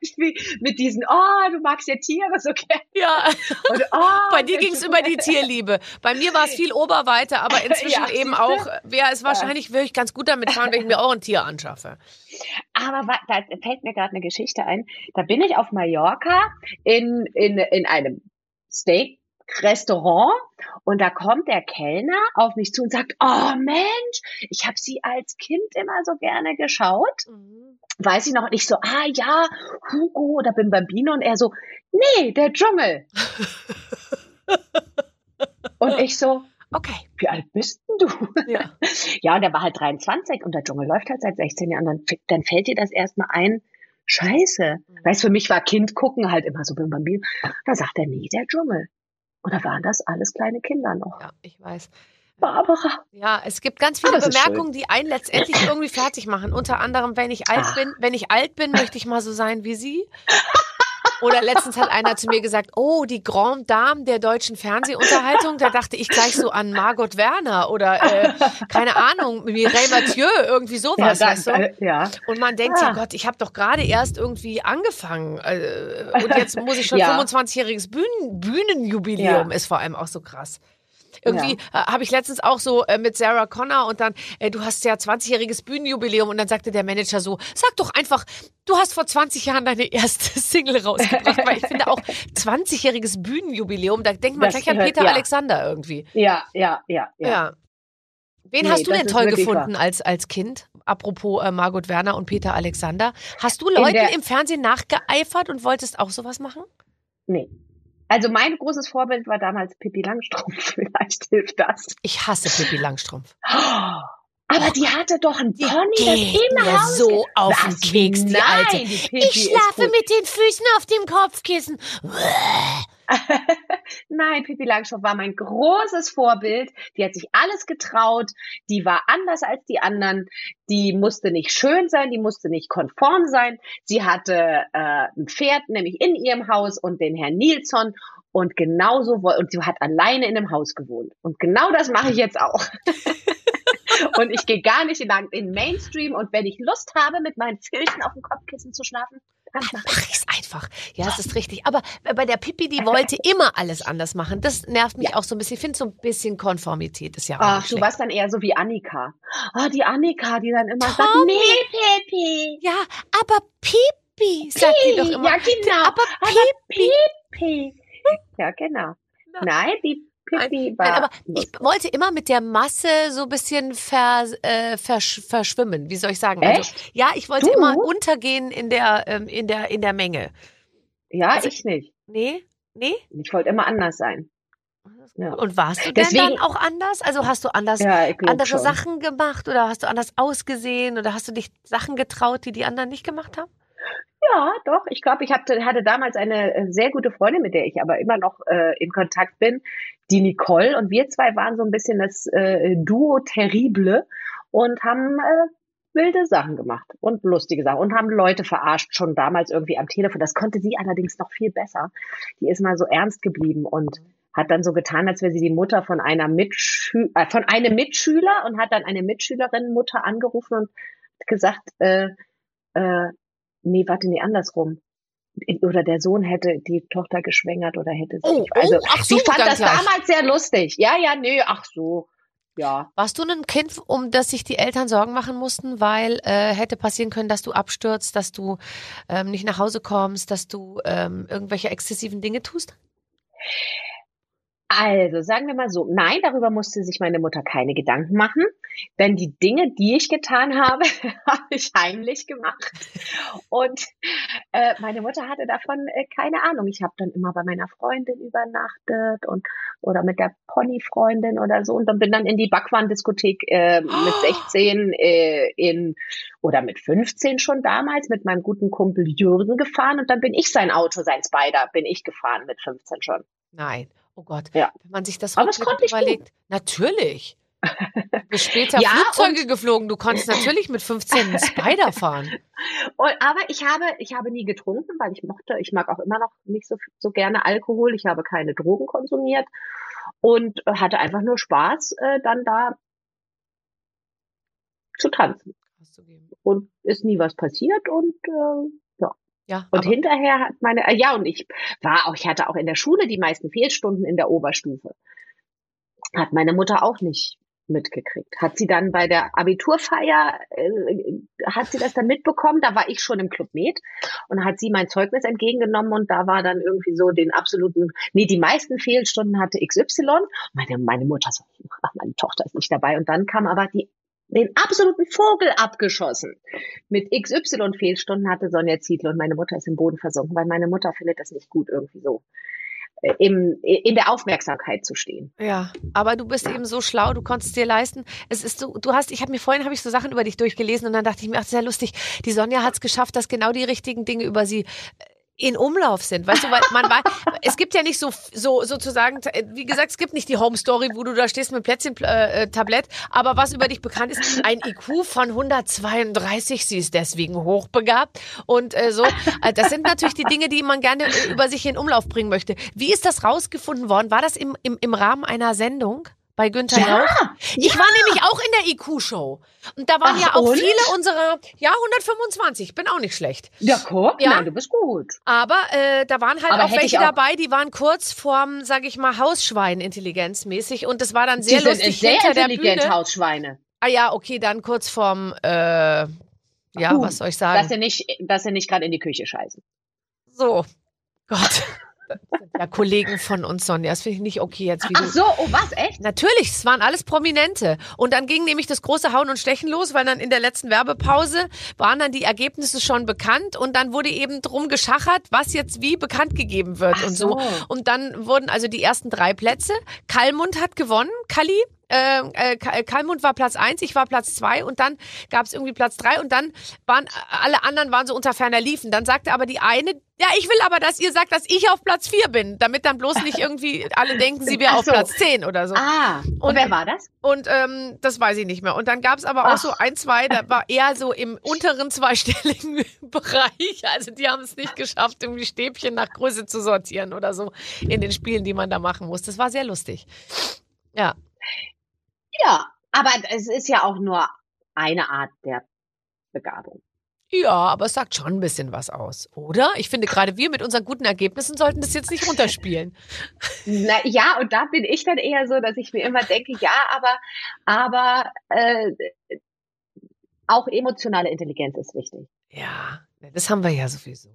Irgendwie mit diesen, oh, du magst ja Tiere so gerne. Ja. Und, oh, Bei dir ging es über die Tierliebe. Bei mir war es viel Oberweite, aber inzwischen ja, eben auch, wäre es wahrscheinlich ja. wirklich ganz gut damit fahren, wenn ich mir auch ein Tier anschaffe. Aber da fällt mir gerade eine Geschichte ein. Da bin ich auf Mallorca in, in, in einem Steak Restaurant und da kommt der Kellner auf mich zu und sagt, oh Mensch, ich habe sie als Kind immer so gerne geschaut. Mhm. Weiß ich noch nicht so, ah ja, Hugo oder Bim Bambino und er so, nee, der Dschungel. und ich so, okay, wie alt bist denn du? Ja. ja, und er war halt 23 und der Dschungel läuft halt seit 16 Jahren. Dann, dann fällt dir das erstmal ein, Scheiße. Mhm. Weißt für mich war Kind gucken halt immer so Bim Bambino. Da sagt er, nee, der Dschungel. Oder waren das alles kleine Kinder noch? Ja, ich weiß. Barbara. Ja, es gibt ganz viele Bemerkungen, die einen letztendlich irgendwie fertig machen. Unter anderem, wenn ich alt Ach. bin, wenn ich alt bin, möchte ich mal so sein wie Sie. Oder letztens hat einer zu mir gesagt, oh, die Grand Dame der deutschen Fernsehunterhaltung. Da dachte ich gleich so an Margot Werner oder äh, keine Ahnung, Mireille Mathieu, irgendwie sowas. Ja, weißt du? Äh, ja. Und man denkt, ah. ja Gott, ich habe doch gerade erst irgendwie angefangen. Äh, und jetzt muss ich schon ja. 25-jähriges Bühnen, Bühnenjubiläum, ja. ist vor allem auch so krass. Irgendwie ja. äh, habe ich letztens auch so äh, mit Sarah Connor und dann, äh, du hast ja 20-jähriges Bühnenjubiläum und dann sagte der Manager so, sag doch einfach, du hast vor 20 Jahren deine erste Single rausgebracht, weil ich finde auch 20-jähriges Bühnenjubiläum, da denkt man das gleich an Peter ja. Alexander irgendwie. Ja, ja, ja, ja. ja. Wen nee, hast du denn toll gefunden als, als Kind? Apropos äh, Margot Werner und Peter Alexander. Hast du Leuten im Fernsehen nachgeeifert und wolltest auch sowas machen? Nee. Also mein großes Vorbild war damals Pippi Langstrumpf. Vielleicht hilft das. Ich hasse Pippi Langstrumpf. Aber die hatte doch ein Pony, das immer so auf den Keks, die Nein, Alte. Die ich schlafe mit den Füßen auf dem Kopfkissen. Nein, Pippi Langstrumpf war mein großes Vorbild. Die hat sich alles getraut. Die war anders als die anderen. Die musste nicht schön sein, die musste nicht konform sein. Sie hatte äh, ein Pferd, nämlich in ihrem Haus und den Herrn Nilsson. Und genauso, und sie hat alleine in einem Haus gewohnt. Und genau das mache ich jetzt auch. und ich gehe gar nicht in, in Mainstream. Und wenn ich Lust habe, mit meinen Filchen auf dem Kopfkissen zu schlafen, dann mache ich es einfach. Ja, das ist richtig. Aber bei der Pippi, die wollte immer alles anders machen. Das nervt mich ja. auch so ein bisschen. Ich finde so ein bisschen Konformität ist ja auch Ach, du warst dann eher so wie Annika. Oh, die Annika, die dann immer Tom. sagt, nee, Pippi. Ja, aber Pippi, sagt die doch immer. Ja, genau. Aber Pippi. Aber Pippi. Ja, genau. Nein, die Pippi war. Nein, aber ich wollte immer mit der Masse so ein bisschen ver, äh, versch verschwimmen. Wie soll ich sagen? Also, Echt? Also, ja, ich wollte du? immer untergehen in der, ähm, in der, in der Menge. Ja, also, ich nicht. Nee? Nee? Ich wollte immer anders sein. Ja. Und warst du Deswegen, denn dann auch anders? Also hast du anders ja, andere schon. Sachen gemacht oder hast du anders ausgesehen oder hast du dich Sachen getraut, die die anderen nicht gemacht haben? Ja, doch. Ich glaube, ich hatte, hatte damals eine äh, sehr gute Freundin, mit der ich aber immer noch äh, in Kontakt bin, die Nicole. Und wir zwei waren so ein bisschen das äh, Duo Terrible und haben äh, wilde Sachen gemacht und lustige Sachen und haben Leute verarscht, schon damals irgendwie am Telefon. Das konnte sie allerdings noch viel besser. Die ist mal so ernst geblieben und hat dann so getan, als wäre sie die Mutter von einer Mitschü äh, von einem Mitschüler und hat dann eine Mitschülerin Mutter angerufen und gesagt, äh, äh, nee, warte, nee, andersrum. Oder der Sohn hätte die Tochter geschwängert oder hätte sie. Oh, also, oh, ach so, sie fand das gleich. damals sehr lustig. Ja, ja, nee, ach so. Ja. Warst du ein Kind, um das sich die Eltern Sorgen machen mussten, weil äh, hätte passieren können, dass du abstürzt, dass du ähm, nicht nach Hause kommst, dass du ähm, irgendwelche exzessiven Dinge tust? Also, sagen wir mal so, nein, darüber musste sich meine Mutter keine Gedanken machen, denn die Dinge, die ich getan habe, habe ich heimlich gemacht. Und äh, meine Mutter hatte davon äh, keine Ahnung. Ich habe dann immer bei meiner Freundin übernachtet und oder mit der Ponyfreundin oder so und dann bin dann in die Backwand-Diskothek äh, mit 16 äh, in oder mit 15 schon damals mit meinem guten Kumpel Jürgen gefahren und dann bin ich sein Auto, sein Spider, bin ich gefahren mit 15 schon. Nein. Oh Gott, ja. wenn man sich das Aber das konnte überlegt. Ich natürlich. Du bist später ja, Flugzeuge geflogen. Du konntest natürlich mit 15 Spider fahren. Und, aber ich habe, ich habe nie getrunken, weil ich mochte, ich mag auch immer noch nicht so, so gerne Alkohol. Ich habe keine Drogen konsumiert und hatte einfach nur Spaß, äh, dann da zu tanzen. Und ist nie was passiert und äh, ja, und hinterher hat meine, äh, ja, und ich war auch, ich hatte auch in der Schule die meisten Fehlstunden in der Oberstufe. Hat meine Mutter auch nicht mitgekriegt. Hat sie dann bei der Abiturfeier, äh, hat sie das dann mitbekommen? Da war ich schon im Club Med und hat sie mein Zeugnis entgegengenommen und da war dann irgendwie so den absoluten, nee, die meisten Fehlstunden hatte XY. Meine, meine Mutter so, ach, meine Tochter ist nicht dabei und dann kam aber die den absoluten Vogel abgeschossen. Mit XY Fehlstunden hatte Sonja Ziedler und meine Mutter ist im Boden versunken, weil meine Mutter findet das nicht gut irgendwie so im, in der Aufmerksamkeit zu stehen. Ja, aber du bist ja. eben so schlau, du konntest dir leisten. Es ist so, du hast, ich habe mir vorhin habe ich so Sachen über dich durchgelesen und dann dachte ich mir, ach, sehr lustig. Die Sonja hat es geschafft, dass genau die richtigen Dinge über sie äh, in Umlauf sind. Weißt du, weil man weiß, es gibt ja nicht so, so sozusagen, wie gesagt, es gibt nicht die Home Story, wo du da stehst mit Plätzchen-Tablett, äh, aber was über dich bekannt ist, ein IQ von 132, sie ist deswegen hochbegabt und äh, so. Äh, das sind natürlich die Dinge, die man gerne über sich in Umlauf bringen möchte. Wie ist das rausgefunden worden? War das im, im, im Rahmen einer Sendung? Bei Günther ja, Jauch. Ich ja. war nämlich auch in der IQ-Show. Und da waren Ach, ja auch und? viele unserer, ja, 125, bin auch nicht schlecht. Ja, guck, ja. Nein, du bist gut. Aber äh, da waren halt Aber auch welche auch dabei, die waren kurz vorm, sag ich mal, Hausschwein intelligenzmäßig. Und das war dann sehr die lustig sind sehr intelligent. Hausschweine. Ah ja, okay, dann kurz vorm, äh, ja, uh, was soll ich sagen? Dass sie nicht, dass sie nicht gerade in die Küche scheißen. So, Gott ja Kollegen von uns, Sonja. Das finde ich nicht okay jetzt. Wie Ach so, oh was, echt? Natürlich, es waren alles Prominente. Und dann ging nämlich das große Hauen und Stechen los, weil dann in der letzten Werbepause waren dann die Ergebnisse schon bekannt und dann wurde eben drum geschachert, was jetzt wie bekannt gegeben wird Ach und so. so. Und dann wurden also die ersten drei Plätze. Kalmund hat gewonnen, Kalli, äh, äh, Ka- Kalmund war Platz eins, ich war Platz zwei und dann gab es irgendwie Platz drei und dann waren alle anderen waren so unter ferner Liefen. Dann sagte aber die eine, ja, ich will aber, dass ihr sagt, dass ich auf Platz vier bin, damit dann bloß nicht irgendwie alle denken, sie wäre auf so. Platz zehn oder so. Ah, und, Und- wer war das? Und ähm, das weiß ich nicht mehr. Und dann gab es aber auch Ach. so ein, zwei, da war eher so im unteren zweistelligen Bereich. Also die haben es nicht geschafft, irgendwie Stäbchen nach Größe zu sortieren oder so in den Spielen, die man da machen muss. Das war sehr lustig. Ja. Ja, aber es ist ja auch nur eine Art der Begabung. Ja, aber es sagt schon ein bisschen was aus, oder? Ich finde, gerade wir mit unseren guten Ergebnissen sollten das jetzt nicht runterspielen. Na, ja, und da bin ich dann eher so, dass ich mir immer denke, ja, aber, aber äh, auch emotionale Intelligenz ist wichtig. Ja, das haben wir ja sowieso.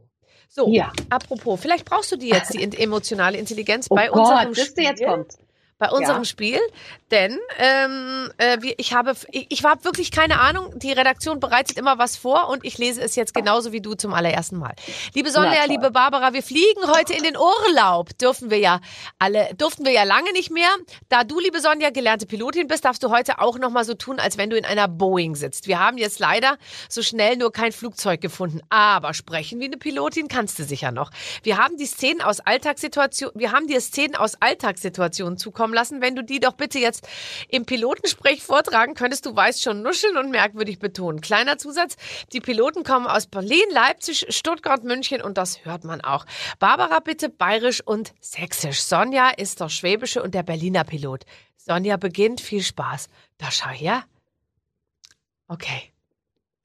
So, Ja. apropos, vielleicht brauchst du die jetzt, die emotionale Intelligenz Oh bei Gott, unserem du jetzt Spiel. kommt. Bei unserem Ja. Spiel, denn ähm, äh, wir, ich habe, ich, ich habe wirklich keine Ahnung. Die Redaktion bereitet immer was vor und ich lese es jetzt genauso wie du zum allerersten Mal. Liebe Sonja, liebe Barbara, wir fliegen heute in den Urlaub. Dürfen wir ja alle, durften wir ja lange nicht mehr. Da du, liebe Sonja, gelernte Pilotin bist, darfst du heute auch noch mal so tun, als wenn du in einer Boeing sitzt. Wir haben jetzt leider so schnell nur kein Flugzeug gefunden, aber sprechen wie eine Pilotin kannst du sicher noch. Wir haben die Szenen aus Alltagssituationen, wir haben dir Szenen aus Alltagssituationen zukommen lassen. Wenn du die doch bitte jetzt im Pilotensprech vortragen könntest, du weißt schon nuscheln und merkwürdig betonen. Kleiner Zusatz, die Piloten kommen aus Berlin, Leipzig, Stuttgart, München und das hört man auch. Barbara bitte bayerisch und sächsisch. Sonja ist der schwäbische und der Berliner Pilot. Sonja beginnt, viel Spaß. Da schau her. Okay.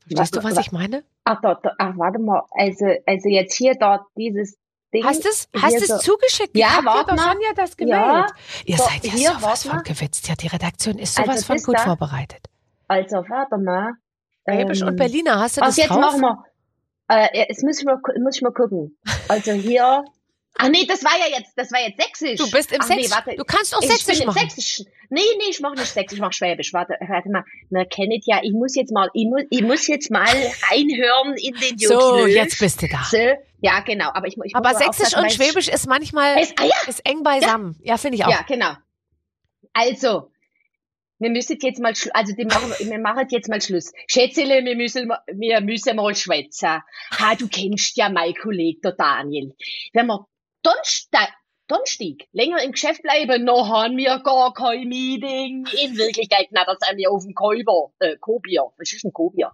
Verstehst du, was Wa- ich meine? Ach, da, da, ach, warte mal. Also, also jetzt hier dort dieses Ding. Hast du es hast du's so- zugeschickt? Ja, ich hab dir warte doch mal. Sonja das Ja. gemeldet. Ihr So, seid ja hier, sowas von gewitzt. Ja, die Redaktion ist Also, sowas von das gut da- vorbereitet. Also, warte mal. Schwäbisch Ähm, und Berliner, hast du das jetzt drauf? machen wir. Äh, jetzt muss ich mal, muss ich mal gucken. Also hier. Ach nee, das war ja jetzt, das war jetzt sächsisch. Du bist im Ach nee, Sächsisch. warte. du kannst auch ich Sächsisch bin im machen. Sächsisch. Nee, nee, ich mache nicht Sächsisch, ich mache Schwäbisch. Warte, warte mal. Man kennt ja, ich muss jetzt mal, ich muss, ich muss jetzt mal reinhören in den So, Joklösch. jetzt bist du da. So, Ja, genau. Aber ich, ich Aber Sächsisch aufpassen, und Schwäbisch ist manchmal Es, ah ja, ist eng beisammen. Ja, finde ich auch. ja, genau. Also, wir müssen jetzt mal, also die machen, wir machen jetzt mal Schluss. Schätzele, wir müssen, wir müssen mal schwätzen. Ha, du kennst ja meinen Kollegen, der Daniel. Wenn wir Donnerstag, Donnerstag länger im Geschäft bleiben, noch haben wir gar kein Meeting. In Wirklichkeit knattert es mir auf dem Kolber, äh, Kobier. Was ist ein Kobier?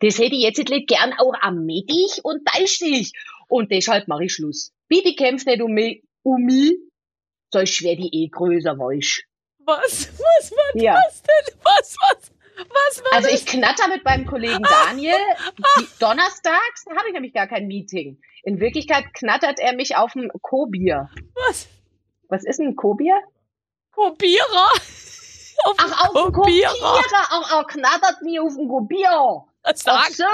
Das hätte ich jetzt nicht gern auch am Mittag und Dienstag. Und deshalb mache ich Schluss. Bitte kämpft nicht um mich, um mich, sonst werde ich eh größer, weißt Was? Was war Ja. das denn? Was war Also ich knatter mit meinem Kollegen Daniel. Die, donnerstags habe ich nämlich gar kein Meeting. In Wirklichkeit knattert er mich auf dem Kobier. Was? Was ist ein Kobier? Dem Ach, auf dem Kopierer. Kopierer. Ach, er knattert mich auf dem Kobier. Ach Sag. so.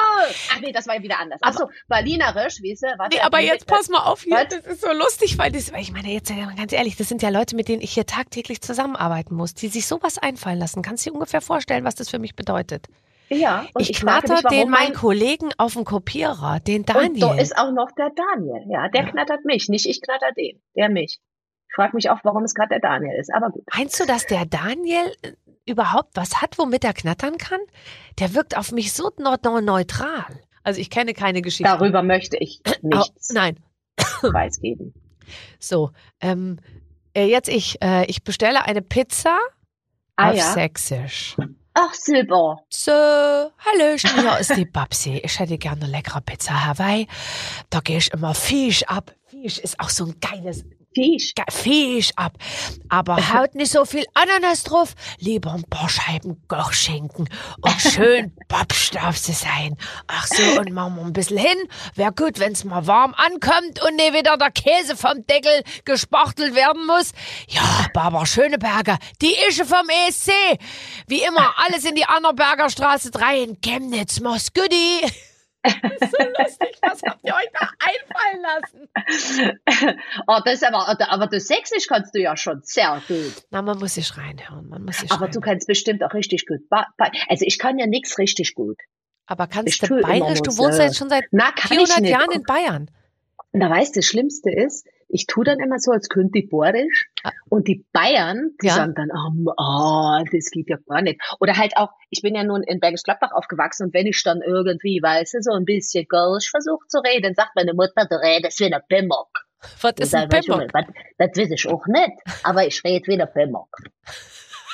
Ach nee, das war ja wieder anders. Ach so, Berlinerisch, weißt du? was Nee, er aber jetzt pass mal auf hier. Was? Das ist so lustig, weil das, ich meine jetzt ganz ehrlich, das sind ja Leute, mit denen ich hier tagtäglich zusammenarbeiten muss, die sich sowas einfallen lassen. Kannst du dir ungefähr vorstellen, was das für mich bedeutet? Ja, und ich, ich, knatter mich, den meinen mein- Kollegen auf dem Kopierer, den Und da Daniel. ist auch noch der Daniel. Ja, der Ja. knattert mich. Nicht ich knatter den. Der mich. Ich frage mich auch, warum es gerade der Daniel ist. Aber gut. Meinst du, dass der Daniel überhaupt was hat, womit er knattern kann? Der wirkt auf mich so neu- neu- neutral. Also ich kenne keine Geschichte. Darüber möchte ich nichts Oh, nein. preisgeben. So, ähm, äh, jetzt ich. Äh, ich bestelle eine Pizza Ah auf ja. Sächsisch. Ach, Silber. So, Hallöchen, hier ist die Babsi. Ich hätte gerne eine leckere Pizza Hawaii. Da gehe ich immer Fisch ab. Fisch ist auch so ein geiles Fisch. Fisch ab. Aber haut nicht so viel Ananas drauf. Lieber ein paar Scheiben Gochschinken. Und schön Babsch darf sie sein. Ach so, und machen wir ein bisschen hin. Wäre gut, wenn's mal warm ankommt und nicht wieder der Käse vom Deckel gespachtelt werden muss. Ja, Barbara Schöneberger, die Ische vom ESC. Wie immer, alles in die Annerberger Straße 3 in Chemnitz. Mach's guti. Das ist so lustig. Was habt ihr euch da einfallen lassen? oh, das aber, aber das Sächsisch kannst du ja schon sehr gut. Na, man muss sich reinhören. Man muss sich Aber du kannst bestimmt auch richtig gut. Also ich kann ja nichts richtig gut. Aber kannst Ich du bayerisch? Du wohnst ja jetzt schon seit Na, kann 400 ich nicht. Jahren in Bayern. Da weißt du, das Schlimmste ist, ich tue dann immer so, als könnte ich Borisch. Ah. Und die Bayern, die Ja. sagen dann, oh, oh, das geht ja gar nicht. Oder halt auch, ich bin ja nun in Bergisch Gladbach aufgewachsen und wenn ich dann irgendwie, weißt du, so ein bisschen Gölsch versuche zu reden, sagt meine Mutter, du redest wie ein Pimmock. Was ist ein Pimmock? Das, das weiß ich auch nicht, aber ich rede wie ein Pimmock.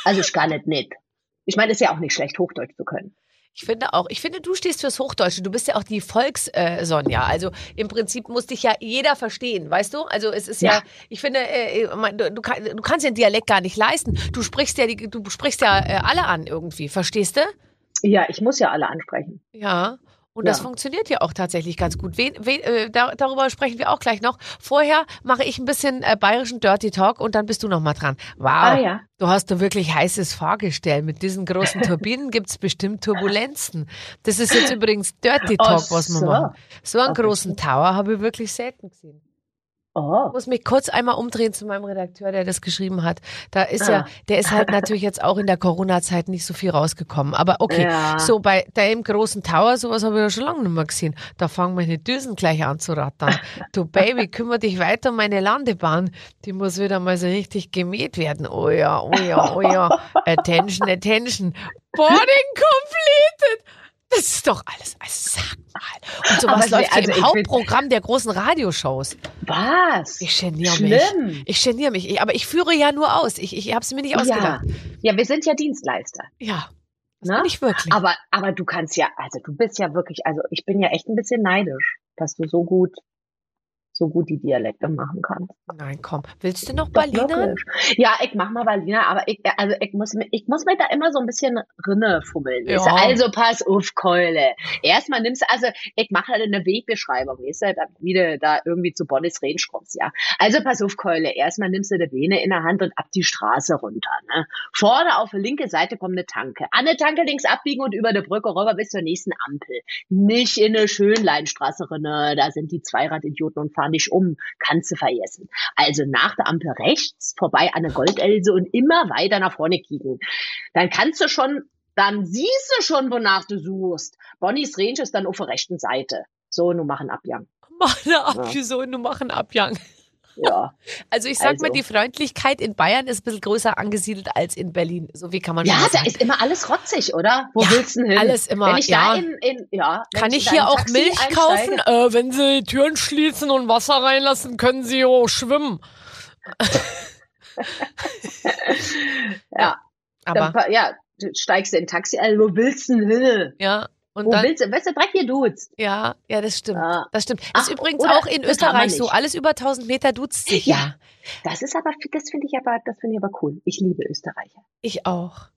Also ich kann es nicht. Ich meine, es ist ja auch nicht schlecht, Hochdeutsch zu können. Ich finde auch, ich finde, du stehst fürs Hochdeutsche. Du bist ja auch die Volks-Sonja. Äh, also im Prinzip muss dich ja jeder verstehen, weißt du? Also es ist ja, Ja. ich finde, äh, du, du, kann, du kannst den Dialekt gar nicht leisten. Du sprichst ja, die, du sprichst ja äh, alle an irgendwie, verstehst du? Ja, ich muss ja alle ansprechen. Ja. Und das Ja. funktioniert ja auch tatsächlich ganz gut. Wen, wen, äh, da, darüber sprechen wir auch gleich noch. Vorher mache ich ein bisschen äh, bayerischen Dirty Talk und dann bist du noch mal dran. Wow. Ah ja. Du hast ein wirklich heißes Fahrgestell. Mit diesen großen Turbinen gibt's bestimmt Turbulenzen. Das ist jetzt übrigens Dirty Ach Talk, was wir so. machen. So einen großen Tower habe ich wirklich selten gesehen. Oh. Ich muss mich kurz einmal umdrehen zu meinem Redakteur, der das geschrieben hat. Da ist Ah. ja, der ist halt natürlich jetzt auch in der Corona-Zeit nicht so viel rausgekommen. Aber okay, Ja. so bei dem großen Tower, sowas habe ich ja schon lange nicht mehr gesehen. Da fangen meine Düsen gleich an zu rattern. Du Baby, kümmere dich weiter um meine Landebahn. Die muss wieder mal so richtig gemäht werden. Oh ja, oh ja, oh ja. Attention, attention. Boarding completed. Das ist doch alles. Also sag mal. Und sowas Aber läuft also im Hauptprogramm der großen Radioshows. Was? Ich geniere mich. Schlimm. Ich geniere mich. Ich, aber ich führe ja nur aus. Ich, ich habe es mir nicht Ja. ausgedacht. ja, wir sind ja Dienstleister. Ja. Das Ne? wirklich. Aber, aber du kannst ja, also du bist ja wirklich, also ich bin ja echt ein bisschen neidisch, dass du so gut, so gut die Dialekte machen kannst. Nein, komm. Willst du noch Berliner? Ja, ich mach mal Berliner, aber ich, also ich muss, ich muss mir da immer so ein bisschen rinne fummeln. Ja. du? Also pass auf, Keule. Erstmal nimmst du, also ich mache halt eine Wegbeschreibung, weißt du, da wieder da irgendwie zu Bonnis Range kommst, ja. Also pass auf, Keule. Erstmal nimmst du die Vene in der Hand und ab die Straße runter, ne. Vorne auf der linke Seite kommt eine Tanke. An der Tanke links abbiegen und über die Brücke rüber bis zur nächsten Ampel. Nicht in eine Schönleinstraße rinne, da sind die Zweiradidioten und fahren dich um. Kannst du vergessen. Also nach der Ampel rechts, vorbei an der Goldelse und immer weiter nach vorne kicken. Dann kannst du schon, dann siehst du schon, wonach du suchst. Bonnies Range ist dann auf der rechten Seite. So, nun machen Abjang. Mach eine Abgeson, du mach einen Abjang. Ja. Also ich sag Also. mal, die Freundlichkeit in Bayern ist ein bisschen größer angesiedelt als in Berlin. So wie kann man Ja, da sagen. ist immer alles rotzig, oder? Wo Ja, willst du hin? alles immer, Wenn ich ja. da in, in ja, Kann ich da hier auch Taxi Milch einsteige- kaufen? Äh, wenn Sie die Türen schließen und Wasser reinlassen, können Sie auch schwimmen. Ja, Aber dann, ja, du steigst in ein Taxi ein, wo willst du denn hin? ja, und Wo dann willst du? Weißt du, Dreck hier duzt. ja, ja, das stimmt. Ja. Das stimmt. Ach, ist übrigens auch in Österreich so. Alles über 1000 Meter duzt sich. Ja. Das ist aber, das finde ich aber, das finde ich aber cool. Ich liebe Österreicher. Ich auch.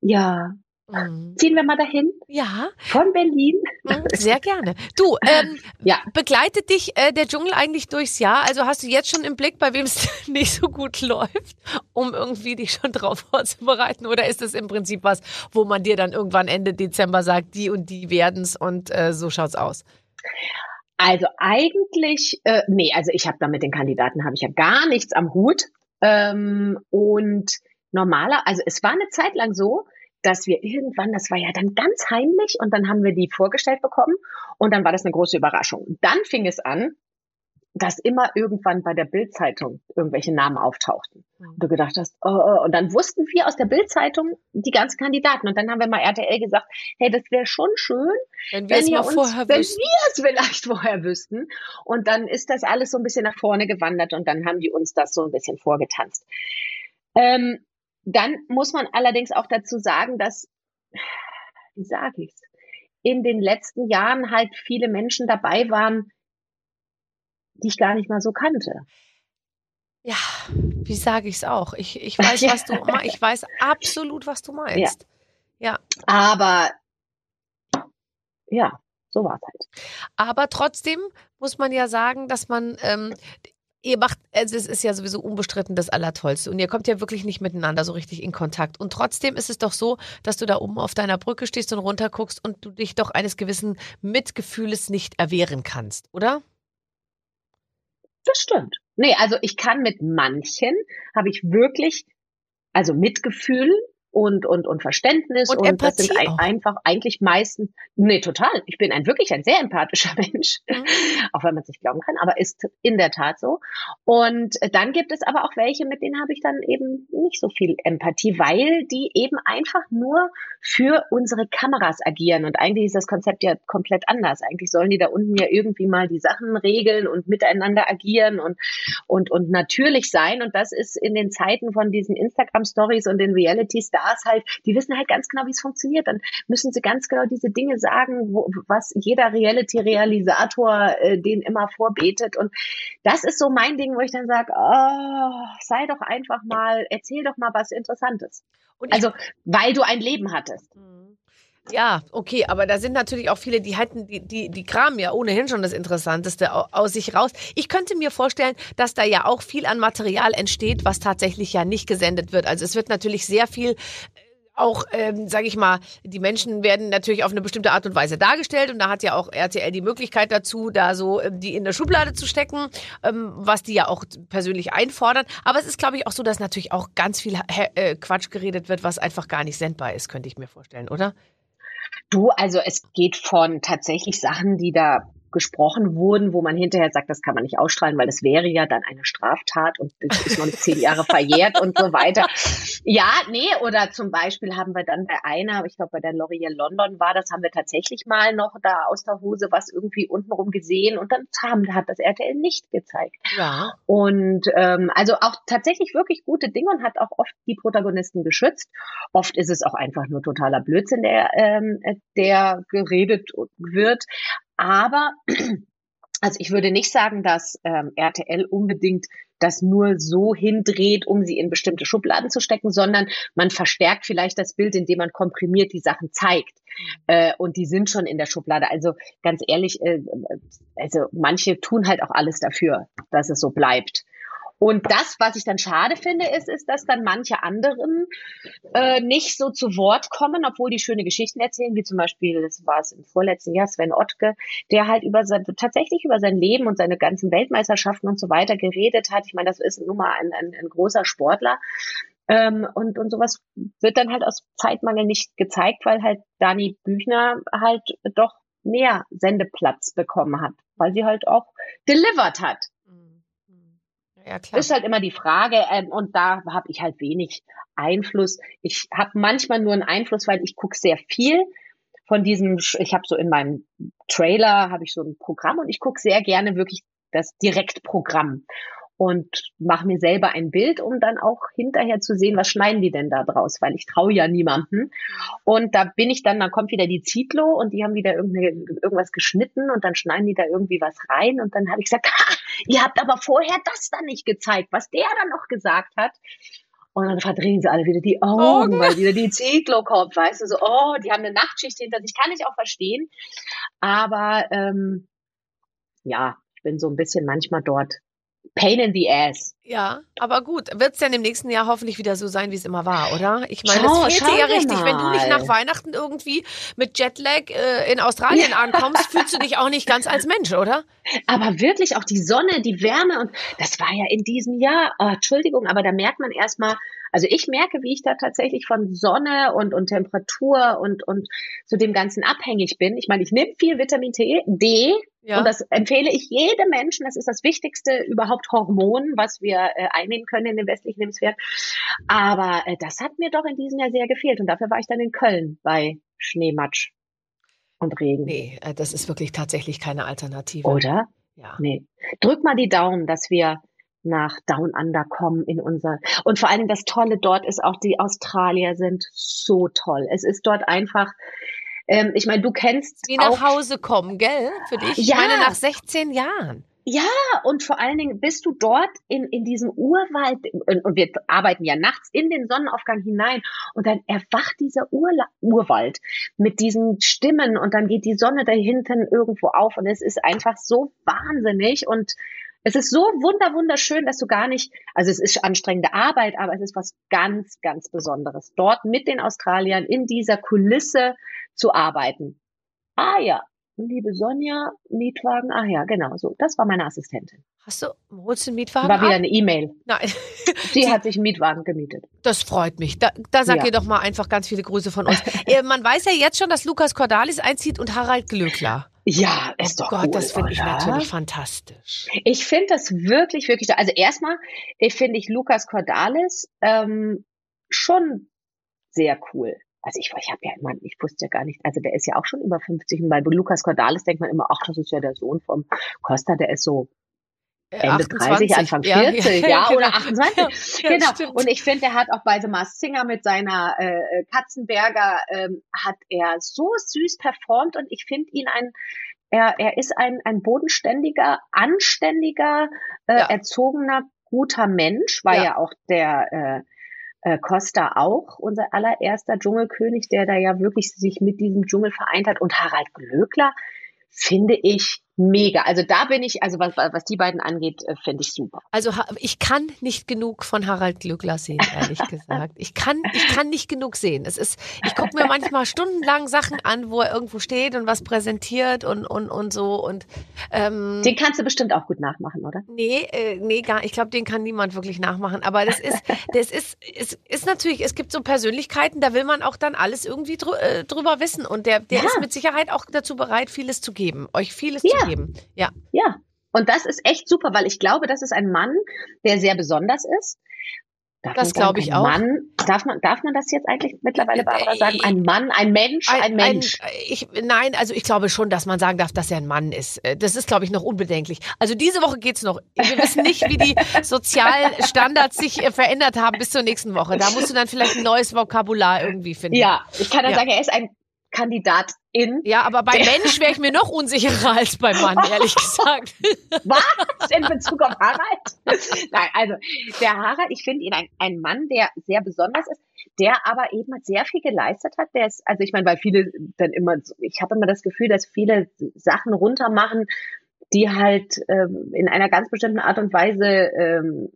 Ja. Mhm. Ziehen wir mal dahin? Ja, Von Berlin? mhm, sehr gerne. Du, ähm, Ja. begleitet dich äh, der Dschungel eigentlich durchs Jahr? Also hast du jetzt schon im Blick, bei wem es nicht so gut läuft, um irgendwie dich schon drauf vorzubereiten? Oder ist es im Prinzip was, wo man dir dann irgendwann Ende Dezember sagt, die und die werden's und äh, so schaut's aus? Also eigentlich, äh, nee, also ich habe da mit den Kandidaten habe ich ja gar nichts am Hut. Ähm, und normaler, also es war eine Zeit lang so, dass wir irgendwann, das war ja dann ganz heimlich und dann haben wir die vorgestellt bekommen und dann war das eine große Überraschung. Dann fing es an, dass immer irgendwann bei der Bildzeitung irgendwelche Namen auftauchten. Und du gedacht hast, oh, oh. und dann wussten wir aus der Bildzeitung die ganzen Kandidaten und dann haben wir mal RTL gesagt, hey, das wäre schon schön, Wenn wir wenn es mal uns, vorher wenn wüssten. wir es vielleicht vorher wüssten. Und dann ist das alles so ein bisschen nach vorne gewandert und dann haben die uns das so ein bisschen vorgetanzt. Ähm, dann muss man allerdings auch dazu sagen, dass, wie sage ich's, in den letzten Jahren halt viele Menschen dabei waren, die ich gar nicht mal so kannte. Ja, wie sage ich's auch? Ich, ich weiß, was du meinst. Ich weiß absolut, was du meinst. Ja. Aber ja, so war's halt. Aber trotzdem muss man ja sagen, dass man, ähm, ihr macht, also es ist ja sowieso unbestritten das Allertollste. Und ihr kommt ja wirklich nicht miteinander so richtig in Kontakt. Und trotzdem ist es doch so, dass du da oben auf deiner Brücke stehst und runter guckst und du dich doch eines gewissen Mitgefühles nicht erwehren kannst, oder? Das stimmt. Nee, also ich kann mit manchen, habe ich wirklich, also Mitgefühl, und, und, und Verständnis. Und, und Empathie das sind ein, einfach eigentlich meistens, nee, total. Ich bin ein wirklich ein sehr empathischer Mensch, Mhm. auch wenn man es nicht glauben kann, aber ist in der Tat so. Und äh, dann gibt es aber auch welche, mit denen habe ich dann eben nicht so viel Empathie, weil die eben einfach nur für unsere Kameras agieren. Und eigentlich ist das Konzept ja komplett anders. Eigentlich sollen die da unten ja irgendwie mal die Sachen regeln und miteinander agieren und, und, und natürlich sein. Und das ist in den Zeiten von diesen Instagram-Stories und den Reality-Stars halt, die wissen halt ganz genau, wie es funktioniert. Dann müssen sie ganz genau diese Dinge sagen, wo, was jeder Reality-Realisator äh, den immer vorbetet. Und das ist so mein Ding, wo ich dann sage, oh, sei doch einfach mal, erzähl doch mal was Interessantes. Also, weil du ein Leben hattest. Mhm. Ja, okay, aber da sind natürlich auch viele, die halten, die, die, die kramen ja ohnehin schon das Interessanteste au- aus sich raus. Ich könnte mir vorstellen, dass da ja auch viel an Material entsteht, was tatsächlich ja nicht gesendet wird. Also es wird natürlich sehr viel äh, auch, ähm, sage ich mal, die Menschen werden natürlich auf eine bestimmte Art und Weise dargestellt und da hat ja auch RTL die Möglichkeit dazu, da so ähm, die in der Schublade zu stecken, ähm, was die ja auch persönlich einfordern. Aber es ist, glaube ich, auch so, dass natürlich auch ganz viel äh, Quatsch geredet wird, was einfach gar nicht sendbar ist, könnte ich mir vorstellen, oder? Du, also es geht von tatsächlich Sachen, die da gesprochen wurden, wo man hinterher sagt, das kann man nicht ausstrahlen, weil das wäre ja dann eine Straftat und ist noch zehn Jahre verjährt und so weiter. Ja, nee, oder zum Beispiel haben wir dann bei einer, ich glaube bei der L'Oreal London war, das haben wir tatsächlich mal noch da aus der Hose was irgendwie untenrum gesehen und dann haben, hat das RTL nicht gezeigt. Ja. Und ähm, also auch tatsächlich wirklich gute Dinge und hat auch oft die Protagonisten geschützt. Oft ist es auch einfach nur totaler Blödsinn, der, ähm, der geredet wird. Aber also ich würde nicht sagen, dass ähm, RTL unbedingt das nur so hindreht, um sie in bestimmte Schubladen zu stecken, sondern man verstärkt vielleicht das Bild, indem man komprimiert die Sachen zeigt. Äh, und die sind schon in der Schublade. Also ganz ehrlich, äh, also manche tun halt auch alles dafür, dass es so bleibt. Und das, was ich dann schade finde, ist, ist, dass dann manche anderen äh, nicht so zu Wort kommen, obwohl die schöne Geschichten erzählen, wie zum Beispiel, das war es im vorletzten Jahr, Sven Ottke, der halt über sein, tatsächlich über sein Leben und seine ganzen Weltmeisterschaften und so weiter geredet hat. Ich meine, das ist nun mal ein, ein, ein großer Sportler. Ähm, und, und sowas wird dann halt aus Zeitmangel nicht gezeigt, weil halt Dani Büchner halt doch mehr Sendeplatz bekommen hat, weil sie halt auch delivered hat. Ja, klar. Ist halt immer die Frage, ähm, und da habe ich halt wenig Einfluss. Ich habe manchmal nur einen Einfluss, weil ich gucke sehr viel von diesem, ich habe so in meinem Trailer, habe ich so ein Programm und ich gucke sehr gerne wirklich das Direktprogramm und mache mir selber ein Bild, um dann auch hinterher zu sehen, was schneiden die denn da draus, weil ich traue ja niemanden. Und da bin ich dann, dann kommt wieder die Zitlo und die haben wieder irgendwas geschnitten und dann schneiden die da irgendwie was rein und dann habe ich gesagt, ihr habt aber vorher das dann nicht gezeigt, was der dann noch gesagt hat. Und dann verdrehen sie alle wieder die Augen, weil wieder die Zitlo kommt, weißt du, so, oh, die haben eine Nachtschicht hinter sich, kann ich auch verstehen. Aber ähm, ja, ich bin so ein bisschen manchmal dort pain in the ass. Ja, aber gut. Wird es denn im nächsten Jahr hoffentlich wieder so sein, wie es immer war, oder? Ich meine, es fehlt dir ja richtig. Wenn du nicht mal. nach Weihnachten irgendwie mit Jetlag äh, in Australien ankommst, fühlst du dich auch nicht ganz als Mensch, oder? Aber wirklich auch die Sonne, die Wärme und das war ja in diesem Jahr, oh, Entschuldigung, aber da merkt man erstmal, also ich merke, wie ich da tatsächlich von Sonne und, und Temperatur und, und so dem Ganzen abhängig bin. Ich meine, ich nehme viel Vitamin T, D Ja. und das empfehle ich jedem Menschen. Das ist das wichtigste überhaupt Hormon, was wir äh, einnehmen können in den westlichen Hemisphären. Aber äh, das hat mir doch in diesem Jahr sehr gefehlt und dafür war ich dann in Köln bei Schneematsch und Regen. nee, äh, das ist wirklich tatsächlich keine Alternative. Oder? Ja. Nee. Drück mal die Daumen, dass wir nach Down Under kommen in unser und vor allem das Tolle dort ist auch die Australier sind so toll. Es ist dort einfach ähm, ich meine, du kennst auch nach Hause kommen, gell? Für dich? Ich Ja. meine, nach 16 Jahren. Ja, und vor allen Dingen bist du dort in, in diesem Urwald, und, und wir arbeiten ja nachts in den Sonnenaufgang hinein, und dann erwacht dieser Urla Urwald mit diesen Stimmen, und dann geht die Sonne da hinten irgendwo auf, und es ist einfach so wahnsinnig, und es ist so wunder, wunderschön, dass du gar nicht, also es ist anstrengende Arbeit, aber es ist was ganz, ganz Besonderes, dort mit den Australiern in dieser Kulisse zu arbeiten. Ah ja, liebe Sonja, Mietwagen. Ach ja, genau, so. Das war meine Assistentin. Hast du, holst du einen Mietwagen War wieder ab? eine E-Mail. Nein, Sie hat sich einen Mietwagen gemietet. das freut mich. Da, da sag Ja. ihr doch mal einfach ganz viele Grüße von uns. man weiß ja jetzt schon, dass Lukas Cordalis einzieht und Harald Glöckler. Ja, ist oh doch Gott, cool, das finde ich natürlich fantastisch. Ich finde das wirklich, wirklich, also erstmal ich finde ich Lukas Cordalis ähm, schon sehr cool. Also ich, ich habe ja, man, ich wusste ja gar nicht, also der ist ja auch schon über 50 und bei Lukas Cordalis denkt man immer, ach, das ist ja der Sohn vom Costa, der ist so Äh, Ende 30, Anfang 40, ja, genau. oder 28. Ja, genau. stimmt. Und ich finde, der hat auch bei The Masked Singer mit seiner äh, Katzenberger, ähm, hat er so süß performt und ich finde ihn ein, er, er ist ein, ein bodenständiger, anständiger, äh, Ja. erzogener, guter Mensch, war Ja. ja, auch der äh, äh, Costa auch, unser allererster Dschungelkönig, der da ja wirklich sich mit diesem Dschungel vereint hat. Und Harald Glöckler finde ich mega. Also da bin ich, also was, was die beiden angeht, äh, finde ich super. Also ich kann nicht genug von Harald Glöckler sehen, ehrlich gesagt. Ich kann, ich kann nicht genug sehen. Es ist, ich gucke mir manchmal stundenlang Sachen an, wo er irgendwo steht und was präsentiert und, und, und so. Und ähm, Den kannst du bestimmt auch gut nachmachen, oder? Nee, äh, nee, gar, ich glaube, den kann niemand wirklich nachmachen. Aber das ist, das ist, es ist natürlich, es gibt so Persönlichkeiten, da will man auch dann alles irgendwie drü äh, drüber wissen. Und der, der Ja. ist mit Sicherheit auch dazu bereit, vieles zu geben, euch vieles Ja. zu geben. Ja. Ja. Und das ist echt super, weil ich glaube, das ist ein Mann, der sehr besonders ist. Darf Das glaube ich ein auch. Mann, darf man, darf man das jetzt eigentlich mittlerweile, Barbara, Äh, sagen? Ein Mann, ein Mensch, ein, Mensch. Ein, ich, nein, also ich glaube schon, dass man sagen darf, dass er ein Mann ist. Äh, Das ist, glaube ich, noch unbedenklich. Also diese Woche geht's noch. Wir wissen nicht, wie die Sozialstandards sich äh, verändert haben bis zur nächsten Woche. Da musst du dann vielleicht ein neues Vokabular irgendwie finden. ja, ich kann dann Ja. sagen, er ist ein Kandidat in. Ja, aber bei Mensch wäre ich mir noch unsicherer als beim Mann, ehrlich gesagt. Was? In Bezug auf Harald? Nein, also der Harald, ich finde ihn ein, ein Mann, der sehr besonders ist, der aber eben sehr viel geleistet hat. Der ist, also ich meine, weil viele dann immer, ich habe immer das Gefühl, dass viele Sachen runtermachen, die halt ähm, in einer ganz bestimmten Art und Weise, ähm,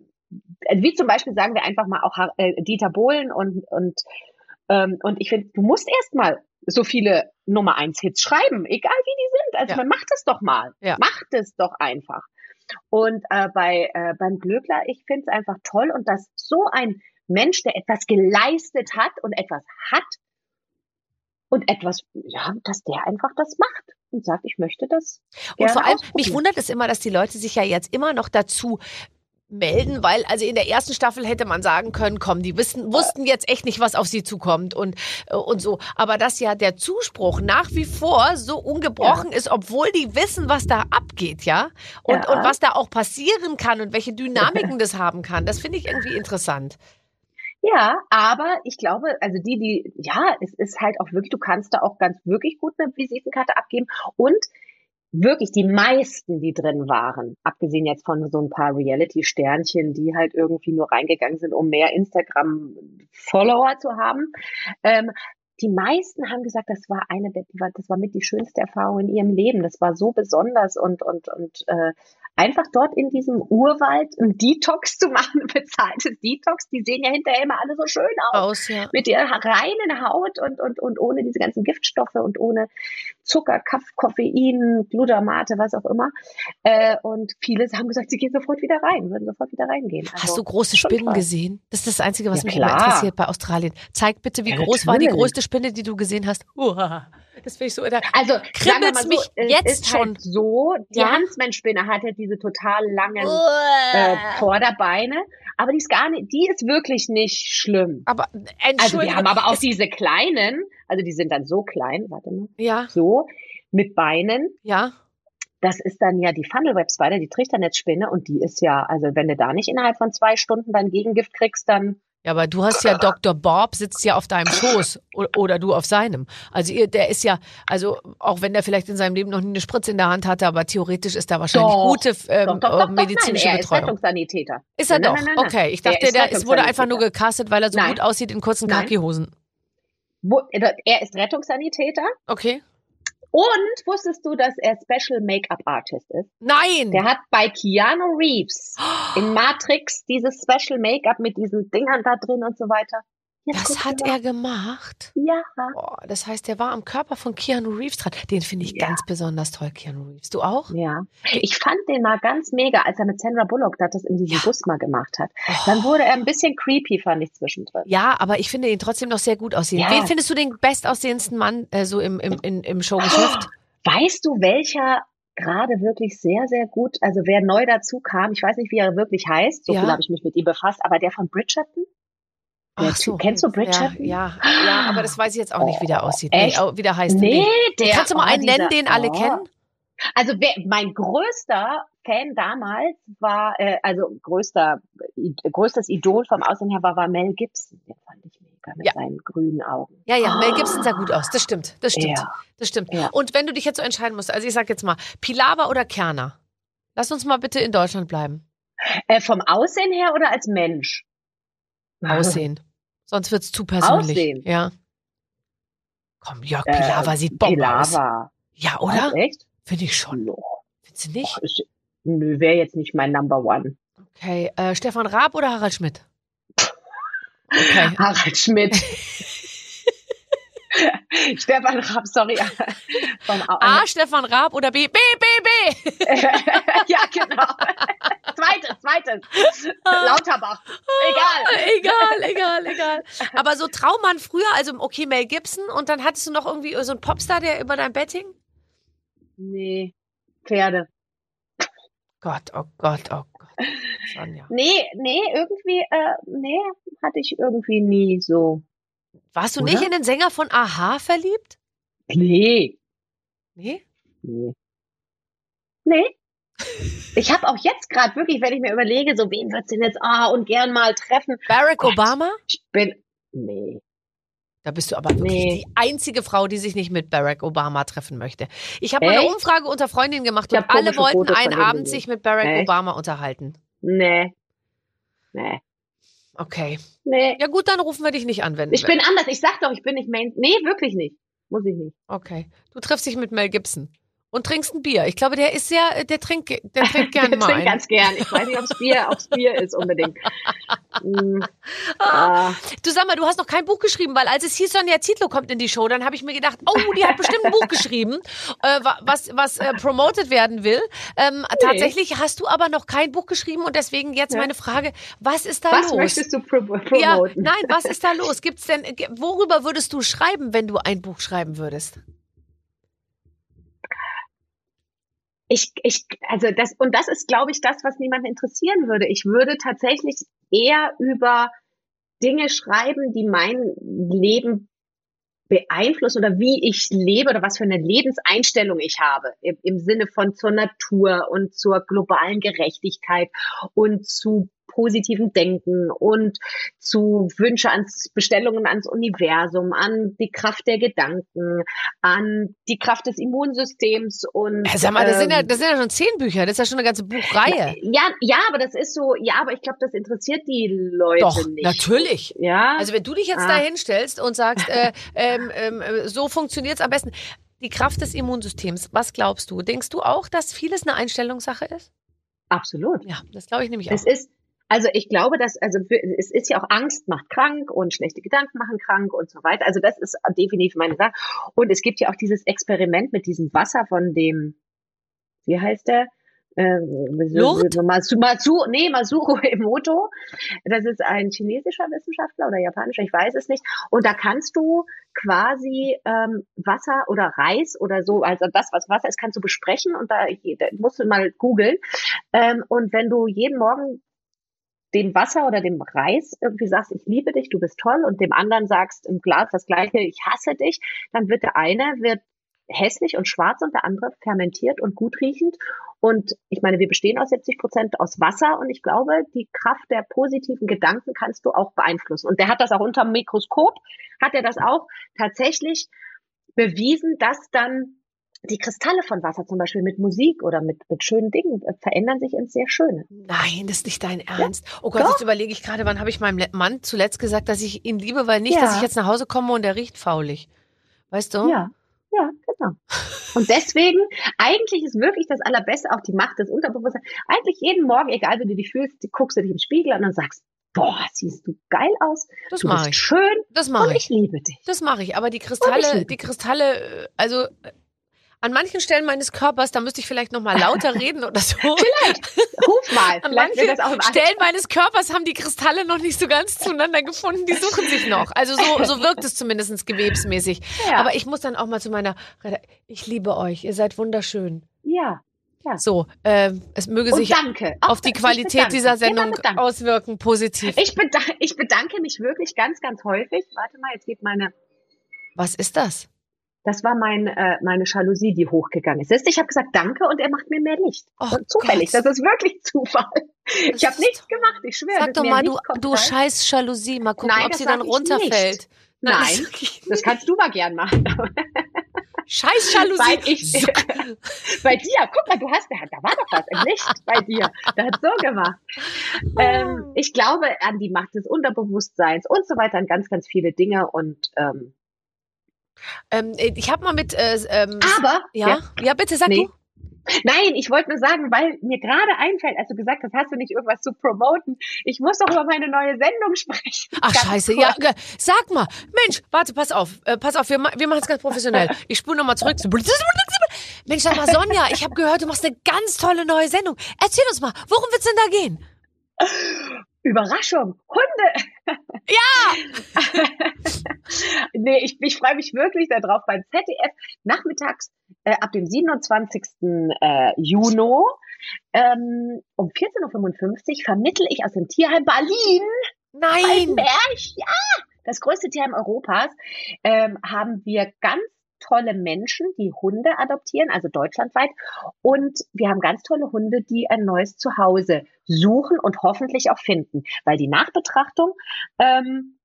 wie zum Beispiel sagen wir einfach mal auch äh, Dieter Bohlen und und ähm, und ich finde, du musst erstmal so viele Nummer eins Hits schreiben, egal wie die sind. Also Ja. man macht es doch mal, Ja. macht es doch einfach. Und äh, bei äh, beim Glöckler, ich finde es einfach toll und dass so ein Mensch, der etwas geleistet hat und etwas hat und etwas, ja, dass der einfach das macht und sagt, ich möchte das. Und vor allem, mich wundert es immer, dass die Leute sich ja jetzt immer noch dazu melden, weil also in der ersten Staffel hätte man sagen können, komm, die wissen, wussten jetzt echt nicht, was auf sie zukommt und äh, und so, aber dass ja der Zuspruch nach wie vor so ungebrochen ist, obwohl die wissen, was da abgeht, ja? Und Ja. und was da auch passieren kann und welche Dynamiken das haben kann, das finde ich irgendwie interessant. Ja, aber ich glaube, also die, die, ja, es ist halt auch wirklich, du kannst da auch ganz wirklich gut eine Visitenkarte abgeben und wirklich die meisten, die drin waren, abgesehen jetzt von so ein paar Reality-Sternchen, die halt irgendwie nur reingegangen sind, um mehr Instagram-Follower zu haben, ähm, die meisten haben gesagt, das war eine das war mit die schönste Erfahrung in ihrem Leben. Das war so besonders und und und äh, einfach dort in diesem Urwald ein Detox zu machen, ein bezahltes Detox. Die sehen ja hinterher immer alle so schön aus Aus, ja. mit ihrer reinen Haut und, und, und ohne diese ganzen Giftstoffe und ohne Zucker, Kaff, Koffein, Glutamate, was auch immer. Äh, und viele haben gesagt, sie gehen sofort wieder rein, würden sofort wieder reingehen. Also, Hast du große Spinnen toll. gesehen? Das ist das Einzige, was Ja, mich immer interessiert bei Australien. Zeig bitte, wie Ja, groß war die größte Spinne, die du gesehen hast. Uah, das finde ich so. Da, Also, mal so, mich jetzt ist schon. Halt so, die Ja? Huntsman-Spinne hat ja diese total langen äh, Vorderbeine, aber die ist gar nicht, die ist wirklich nicht schlimm. aber Also Entschuldigung. wir haben aber auch es- diese kleinen, also die sind dann so klein, warte mal, Ja, so, mit Beinen, ja. das ist dann ja die Funnel Web Spider, die Trichternetzspinne und die ist ja, also wenn du da nicht innerhalb von zwei Stunden dein Gegengift kriegst, dann Ja, aber du hast ja Dr. Bob sitzt ja auf deinem Schoß oder du auf seinem. Also ihr, der ist ja, also auch wenn der vielleicht in seinem Leben noch nie eine Spritze in der Hand hatte, aber theoretisch ist da wahrscheinlich Doch, gute ähm, doch, doch, doch, medizinische nein, er ist Betreuung. Rettungssanitäter. Ist er Nein, doch? nein. Okay, ich dachte, der es wurde einfach nur gecastet, weil er so gut aussieht in kurzen Nein. Khaki-Hosen. Wo, er ist Rettungssanitäter Okay. Und wusstest du, dass er Special Make-up Artist ist? Nein! Der hat bei Keanu Reeves in Matrix dieses Special Make-up mit diesen Dingern da drin und so weiter. Jetzt Das hat er gemacht. Ja. Boah, das heißt, der war am Körper von Keanu Reeves dran. Den finde ich Ja. ganz besonders toll, Keanu Reeves. Du auch? Ja. Ich fand den mal ganz mega, als er mit Sandra Bullock das in diesem Ja. Bus mal gemacht hat. Oh. Dann wurde er ein bisschen creepy, fand ich zwischendrin. Ja, aber ich finde ihn trotzdem noch sehr gut aussehen. Ja. Wen findest du den bestaussehendsten Mann äh, so im, im, im, im Showgeschäft? Weißt du, welcher gerade wirklich sehr, sehr gut, also wer neu dazu kam, ich weiß nicht, wie er wirklich heißt, so Ja. viel habe ich mich mit ihm befasst, aber der von Bridgerton? Der Typ- kennst du Bridgerton? Ja, ja, ja, aber das weiß ich jetzt auch nicht, wie der Oh, aussieht. echt? Nee, au- wie der heißt. Nee, der. Kannst du mal oh, einen nennen, den alle oh. kennen? Also wer, mein größter Fan damals war, äh, also größter, größtes Idol vom Aussehen her war, war Mel Gibson. Den fand ich mega mit Ja. seinen grünen Augen. Ja, ja, Mel Gibson sah gut aus. Das stimmt, das stimmt, Ja. das stimmt. Ja. Und wenn du dich jetzt so entscheiden musst, also ich sag jetzt mal, Pilawa oder Kerner? Lass uns mal bitte in Deutschland bleiben. Äh, vom Aussehen her oder als Mensch? Aussehen. Sonst wird's zu persönlich. Aussehen. Ja. Komm, Jörg Äh, Pilawa sieht bombe aus. Ja, Was, oder? echt? Finde ich schon. No. Findest du nicht? Ist- Nö, wäre jetzt nicht mein Number One. Okay, äh, Stefan Raab oder Harald Schmidt? Okay. Harald Schmidt. Stefan Raab, sorry. A, Stefan Raab oder B, B, B, B. ja, genau. zweites, zweites. Lauterbach. Egal. egal, egal, egal. Aber so Traummann früher, also okay, Mel Gibson und dann hattest du noch irgendwie so einen Popstar, der über dein Bett hing? Nee, Pferde. Gott, oh Gott, oh Gott. Sonja. Nee, nee, irgendwie, äh, nee, hatte ich irgendwie nie so. Warst du Oder? nicht in den Sänger von Aha verliebt? Nee. Nee? Nee. Nee. Ich habe auch jetzt gerade wirklich, wenn ich mir überlege, so wen wird's denn jetzt ah und gern mal treffen. Barack Gott. Obama? Ich bin nee. Da bist du aber wirklich Nee. die einzige Frau, die sich nicht mit Barack Obama treffen möchte. Ich habe mal eine? Umfrage unter Freundinnen gemacht und alle wollten Fotos einen Abend gesehen. sich mit Barack Echt? Obama unterhalten. Nee. Nee. Okay. Nee. Ja gut, dann rufen wir dich nicht an, wenn Ich bin anders. Ich sag doch, ich bin nicht Main. Nee, wirklich nicht. Muss ich nicht. Okay. Du triffst dich mit Mel Gibson und trinkst ein Bier. Ich glaube, der ist sehr, der trinkt, der trinkt gerne ich mal trinke ein. ganz gern. Ich weiß nicht, ob's Bier, ob's Bier ist unbedingt. Mm, Ah, du sag mal, du hast noch kein Buch geschrieben, weil als es hieß, Sonja Zietlow kommt in die Show, dann habe ich mir gedacht, oh, die hat bestimmt ein Buch geschrieben, äh, wa- was, was äh, promoted werden will. Ähm, Tatsächlich hast du aber noch kein Buch geschrieben und deswegen jetzt Ja. meine Frage, was ist da Was los? möchtest du pro promoten? ja, nein, was ist da los? Gibt's denn, worüber würdest du schreiben, wenn du ein Buch schreiben würdest? Ich, ich, also das, und das ist, glaube ich, das, was niemanden interessieren würde. Ich würde tatsächlich eher über Dinge schreiben, die mein Leben beeinflussen oder wie ich lebe oder was für eine Lebenseinstellung ich habe im, im Sinne von zur Natur und zur globalen Gerechtigkeit und zu positiven Denken und zu Wünsche ans Bestellungen ans Universum, an die Kraft der Gedanken, an die Kraft des Immunsystems und Ja, sag mal, das sind, ja, ähm, das sind ja schon zehn Bücher, das ist ja schon eine ganze Buchreihe. ja, ja, aber das ist so, ja, aber ich glaube, das interessiert die Leute Doch, nicht. natürlich. Ja. Also wenn du dich jetzt Ah. da hinstellst und sagst, äh, ähm, ähm, äh, so funktioniert's am besten. Die Kraft des Immunsystems, was glaubst du? Denkst du auch, dass vieles eine Einstellungssache ist? absolut. Ja, das glaube ich nämlich auch. Es ist, also ich glaube, dass, also für- es ist ja auch Angst macht krank und schlechte Gedanken machen krank und so weiter. Also das ist definitiv meine Sache. Und es gibt ja auch dieses Experiment mit diesem Wasser von dem, wie heißt der? Äh, Lourdes? Masu, Masu, nee, Masuro Emoto. Das ist ein chinesischer Wissenschaftler oder japanischer, ich weiß es nicht. Und da kannst du quasi ähm, Wasser oder Reis oder so, also das, was Wasser ist, kannst du besprechen und da, da musst du mal googeln. Ähm, und wenn du jeden Morgen dem Wasser oder dem Reis irgendwie sagst, ich liebe dich, du bist toll, und dem anderen sagst im Glas das gleiche, ich hasse dich, dann wird der eine wird hässlich und schwarz und der andere fermentiert und gut riechend. Und ich meine, wir bestehen aus 70 Prozent aus Wasser und ich glaube, die Kraft der positiven Gedanken kannst du auch beeinflussen. Und der hat das auch unter dem Mikroskop, hat er das auch tatsächlich bewiesen, dass dann die Kristalle von Wasser zum Beispiel mit Musik oder mit, mit schönen Dingen äh, verändern sich ins sehr Schöne. Nein, das ist nicht dein Ernst. Oh Gott, Doch. jetzt überlege ich gerade, wann habe ich meinem Mann zuletzt gesagt, dass ich ihn liebe, weil nicht, Ja. dass ich jetzt nach Hause komme und er riecht faulig. Weißt du? Ja, ja, genau. Und deswegen, eigentlich ist wirklich das Allerbeste auch die Macht des Unterbewusstseins. Eigentlich jeden Morgen, egal wie du dich fühlst, guckst du dich im Spiegel an und sagst, boah, siehst du geil aus, Das du mache bist ich. schön Das mache und ich. ich liebe dich. Das mache ich. Aber die Kristalle, ich- die Kristalle, äh, also äh, an manchen Stellen meines Körpers, da müsste ich vielleicht noch mal lauter reden oder so. Ruf mal, An vielleicht manchen das auch Stellen meines Körpers haben die Kristalle noch nicht so ganz zueinander gefunden. Die suchen sich noch. Also so, so wirkt es zumindest gewebsmäßig. Ja. Aber ich muss dann auch mal zu meiner, ich liebe euch. Ihr seid wunderschön. Ja. So, ähm, es möge Und sich danke. auf die Qualität dieser Sendung auswirken, positiv. Ich, bedanke, ich bedanke mich wirklich ganz, ganz häufig. Warte mal, jetzt geht meine, Was ist das? Das war mein, äh, meine Jalousie, die hochgegangen ist. Ich habe gesagt, danke und er macht mir mehr Licht. Und zufällig, Gott. das ist wirklich Zufall. Ich habe nichts gemacht, ich schwöre. Sag doch mal, du, du rein. scheiß Jalousie. Mal gucken, Nein, ob sie dann ich runterfällt. Nein, ich das kannst du mal gern machen. Scheiß Jalousie. ich, Zuck. bei dir, guck mal, du hast, da war doch was im Licht bei dir. Da hat so gemacht. Ähm, ich glaube an die Macht des Unterbewusstseins und so weiter, an ganz, ganz viele Dinge und ähm, ähm, ich habe mal mit, äh, ähm, aber ja, ja, bitte sag Nee. du. Nein, ich wollte nur sagen, weil mir gerade einfällt, als du gesagt hast, hast du nicht irgendwas zu promoten. Ich muss doch über meine neue Sendung sprechen. Ach Ganz scheiße, kurz. ja, sag mal, Mensch, warte, pass auf, äh, pass auf, wir, wir machen es ganz professionell. Ich spule nochmal zurück. Mensch, sag mal, Sonja, ich habe gehört, du machst eine ganz tolle neue Sendung. Erzähl uns mal, worum wird's denn da gehen? Überraschung, Hunde. Ja! nee, ich, ich freue mich wirklich darauf beim ZDF nachmittags äh, ab dem 27. Äh, Juni ähm, um 14.55 Uhr vermittle ich aus dem Tierheim Berlin Nein! Berg, ja, das größte Tierheim Europas, ähm, haben wir ganz tolle Menschen, die Hunde adoptieren, also deutschlandweit. Und wir haben ganz tolle Hunde, die ein neues Zuhause suchen und hoffentlich auch finden. Weil die Nachbetrachtung, ähm,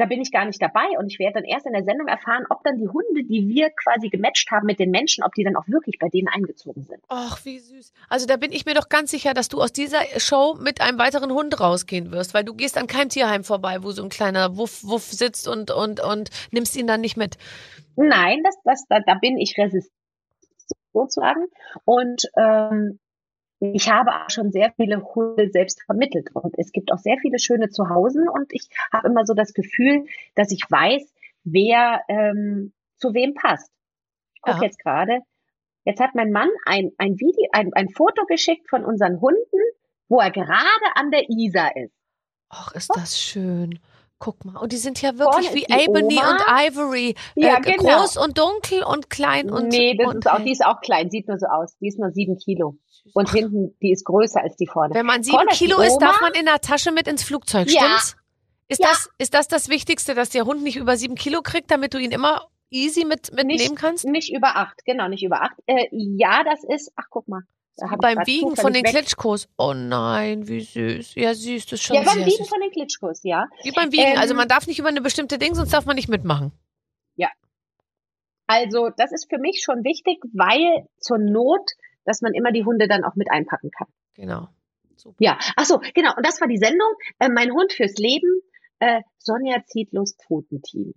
da bin ich gar nicht dabei und ich werde dann erst in der Sendung erfahren, ob dann die Hunde, die wir quasi gematcht haben mit den Menschen, ob die dann auch wirklich bei denen eingezogen sind. Ach, wie süß. Also da bin ich mir doch ganz sicher, dass du aus dieser Show mit einem weiteren Hund rausgehen wirst, weil du gehst an keinem Tierheim vorbei, wo so ein kleiner Wuff, Wuff sitzt und, und, und nimmst ihn dann nicht mit. Nein, das, das, da, da bin ich resistent sozusagen. Und ähm, ich habe auch schon sehr viele Hunde selbst vermittelt. Und es gibt auch sehr viele schöne Zuhause. Und ich habe immer so das Gefühl, dass ich weiß, wer ähm, zu wem passt. Ich gucke Ja. jetzt gerade. Jetzt hat mein Mann ein, ein Video, ein, ein Foto geschickt von unseren Hunden, wo er gerade an der Isar ist. Ach, ist das schön. Guck mal. Und die sind ja wirklich Vorne wie Ebony Oma. und Ivory. Ja, äh, genau. Groß und dunkel und klein und. nee, das und ist auch, die ist auch klein, sieht nur so aus. Die ist nur sieben Kilo. Und hinten, die ist größer als die vorne. Wenn man sieben Vorne Kilo ist, Oma. darf man in der Tasche mit ins Flugzeug, Ja. stimmt's? Ist, Ja. das, ist das das Wichtigste, dass der Hund nicht über sieben Kilo kriegt, damit du ihn immer easy mit, mitnehmen kannst? Nicht über acht, genau, nicht über acht. Äh, ja, das ist, ach guck mal. Da Wie hab ich beim grad Wiegen von zufällig den weg. Klitschkos. Oh nein, wie süß. Ja, süß, das ist schon Ja, beim sehr Wiegen süß. von den Klitschkos, ja. Wie beim Wiegen. Ähm, also man darf nicht über eine bestimmte Ding, sonst darf man nicht mitmachen. Also das ist für mich schon wichtig, weil zur Not, dass man immer die Hunde dann auch mit einpacken kann. Genau. Super. Ja, ach so, genau. Und das war die Sendung. Äh, mein Hund fürs Leben, äh, Sonja Zietlos Pfotenteam.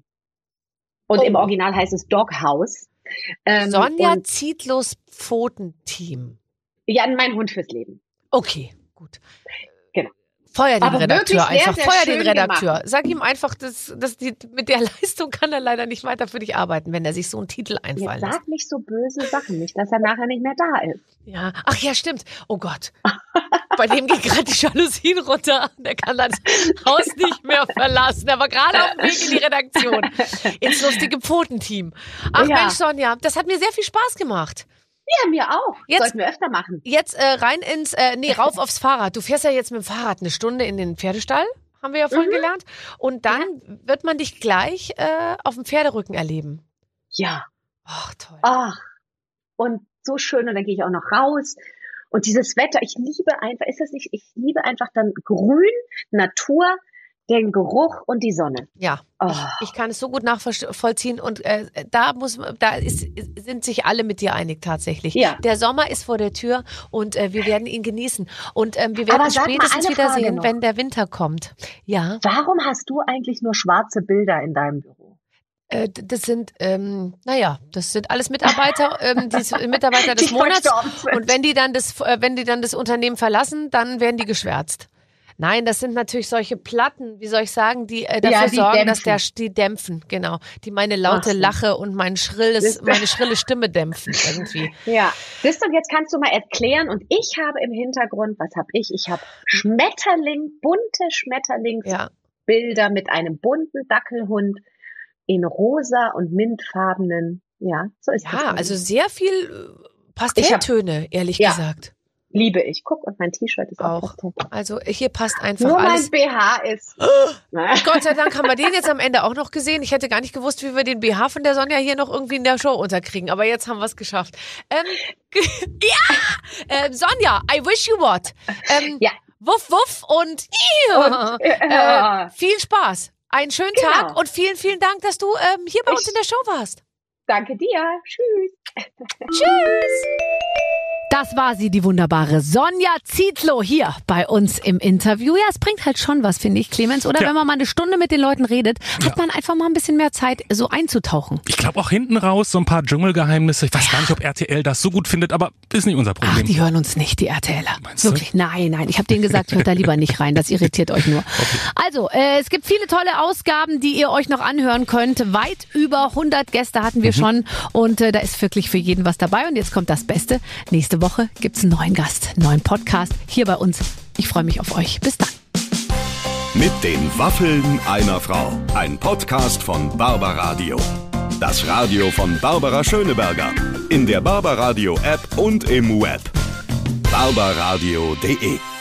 Und Oh. im Original heißt es Doghouse. Ähm, Sonja Zietlos Pfotenteam. ja, mein Hund fürs Leben. Okay, gut. Feuer den Aber Redakteur einfach. sehr Feuer den Redakteur. Sag ihm einfach, dass, dass die, mit der Leistung kann er leider nicht weiter für dich arbeiten, wenn er sich so einen Titel Jetzt einfallen lässt. sag nicht so böse Sachen, nicht, dass er nachher nicht mehr da ist. Ja. Ach ja, stimmt. Oh Gott. Bei dem geht gerade die Jalousien runter. Der kann das Haus nicht mehr verlassen. Er war gerade auf dem Weg in die Redaktion. Ins lustige Pfotenteam. Ach Ja. Mensch, Sonja, das hat mir sehr viel Spaß gemacht. Ja, mir auch. Jetzt- Sollten wir öfter machen. Jetzt äh, rein ins, äh, nee, rauf aufs Fahrrad. Du fährst ja jetzt mit dem Fahrrad eine Stunde in den Pferdestall, haben wir ja vorhin Mhm. gelernt. Und dann wird man dich gleich äh, auf dem Pferderücken erleben. Ja. Ach, toll. Ach. Und so schön. Und dann gehe ich auch noch raus. Und dieses Wetter, ich liebe einfach, ist das nicht, ich liebe einfach dann Grün, Natur, den Geruch und die Sonne. Ja, Oh. ich, ich kann es so gut nachvollziehen und äh, da muss, da ist, sind sich alle mit dir einig tatsächlich. Ja. Der Sommer ist vor der Tür und äh, wir werden ihn genießen und ähm, wir werden Aber uns spätestens wiedersehen, wenn der Winter kommt. Ja, Warum hast du eigentlich nur schwarze Bilder in deinem Büro? äh, das sind, ähm, naja, das sind alles Mitarbeiter, ähm, die Mitarbeiter des Die Monats und wenn die dann das, äh, wenn die dann das Unternehmen verlassen, dann werden die geschwärzt. Nein, das sind natürlich solche Platten, wie soll ich sagen, die äh, dafür Ja, die sorgen, dass dämpfen. der die dämpfen, genau, die meine laute Ach. Lache und mein schrilles, Das- meine schrille Stimme dämpfen irgendwie. Ja, siehst du, und jetzt kannst du mal erklären. Und ich habe im Hintergrund, was habe ich? Ich habe Schmetterling, bunte Schmetterlingsbilder Ja, mit einem bunten Dackelhund in rosa und mintfarbenen. Ja, so ist das. ja, bei mir. also sehr viel äh, Pastelltöne, ehrlich Ja. gesagt. Liebe ich. Guck, und mein T-Shirt ist auch, Auch. Also hier passt einfach Nur alles. mein BH ist. Gott sei Dank haben wir den jetzt am Ende auch noch gesehen. Ich hätte gar nicht gewusst, wie wir den BH von der Sonja hier noch irgendwie in der Show unterkriegen. Aber jetzt haben wir es geschafft. Ähm, ja! Ähm, Sonja, I wish you what? Ähm, Ja. Wuff, wuff und, Und, äh, viel Spaß. Einen schönen Genau. Tag und vielen, vielen Dank, dass du ähm, hier bei uns Ich- in der Show warst. Danke dir. Tschüss. Tschüss. Das war sie, die wunderbare Sonja Zietlow hier bei uns im Interview. Ja, es bringt halt schon was, finde ich, Clemens. Oder Ja. wenn man mal eine Stunde mit den Leuten redet, hat man einfach mal ein bisschen mehr Zeit, so einzutauchen. Ich glaube auch hinten raus so ein paar Dschungelgeheimnisse. Ich weiß gar nicht, ob RTL das so gut findet, aber ist nicht unser Ach, Problem. die hören uns nicht, die RTLer. Meinst du? Wirklich? Nein, nein. Ich habe denen gesagt, hört da lieber nicht rein. Das irritiert euch nur. Also, äh, es gibt viele tolle Ausgaben, die ihr euch noch anhören könnt. Weit über 100 Gäste hatten Mhm. wir schon. Und äh, da ist wirklich für jeden was dabei. Und jetzt kommt das Beste. Nächste Woche gibt's einen neuen Gast, einen neuen Podcast hier bei uns. Ich freue mich auf euch. Bis dann. Mit den Waffeln einer Frau. Ein Podcast von Barbaradio. Das Radio von Barbara Schöneberger. In der Barbaradio App und im Web. barbaradio.de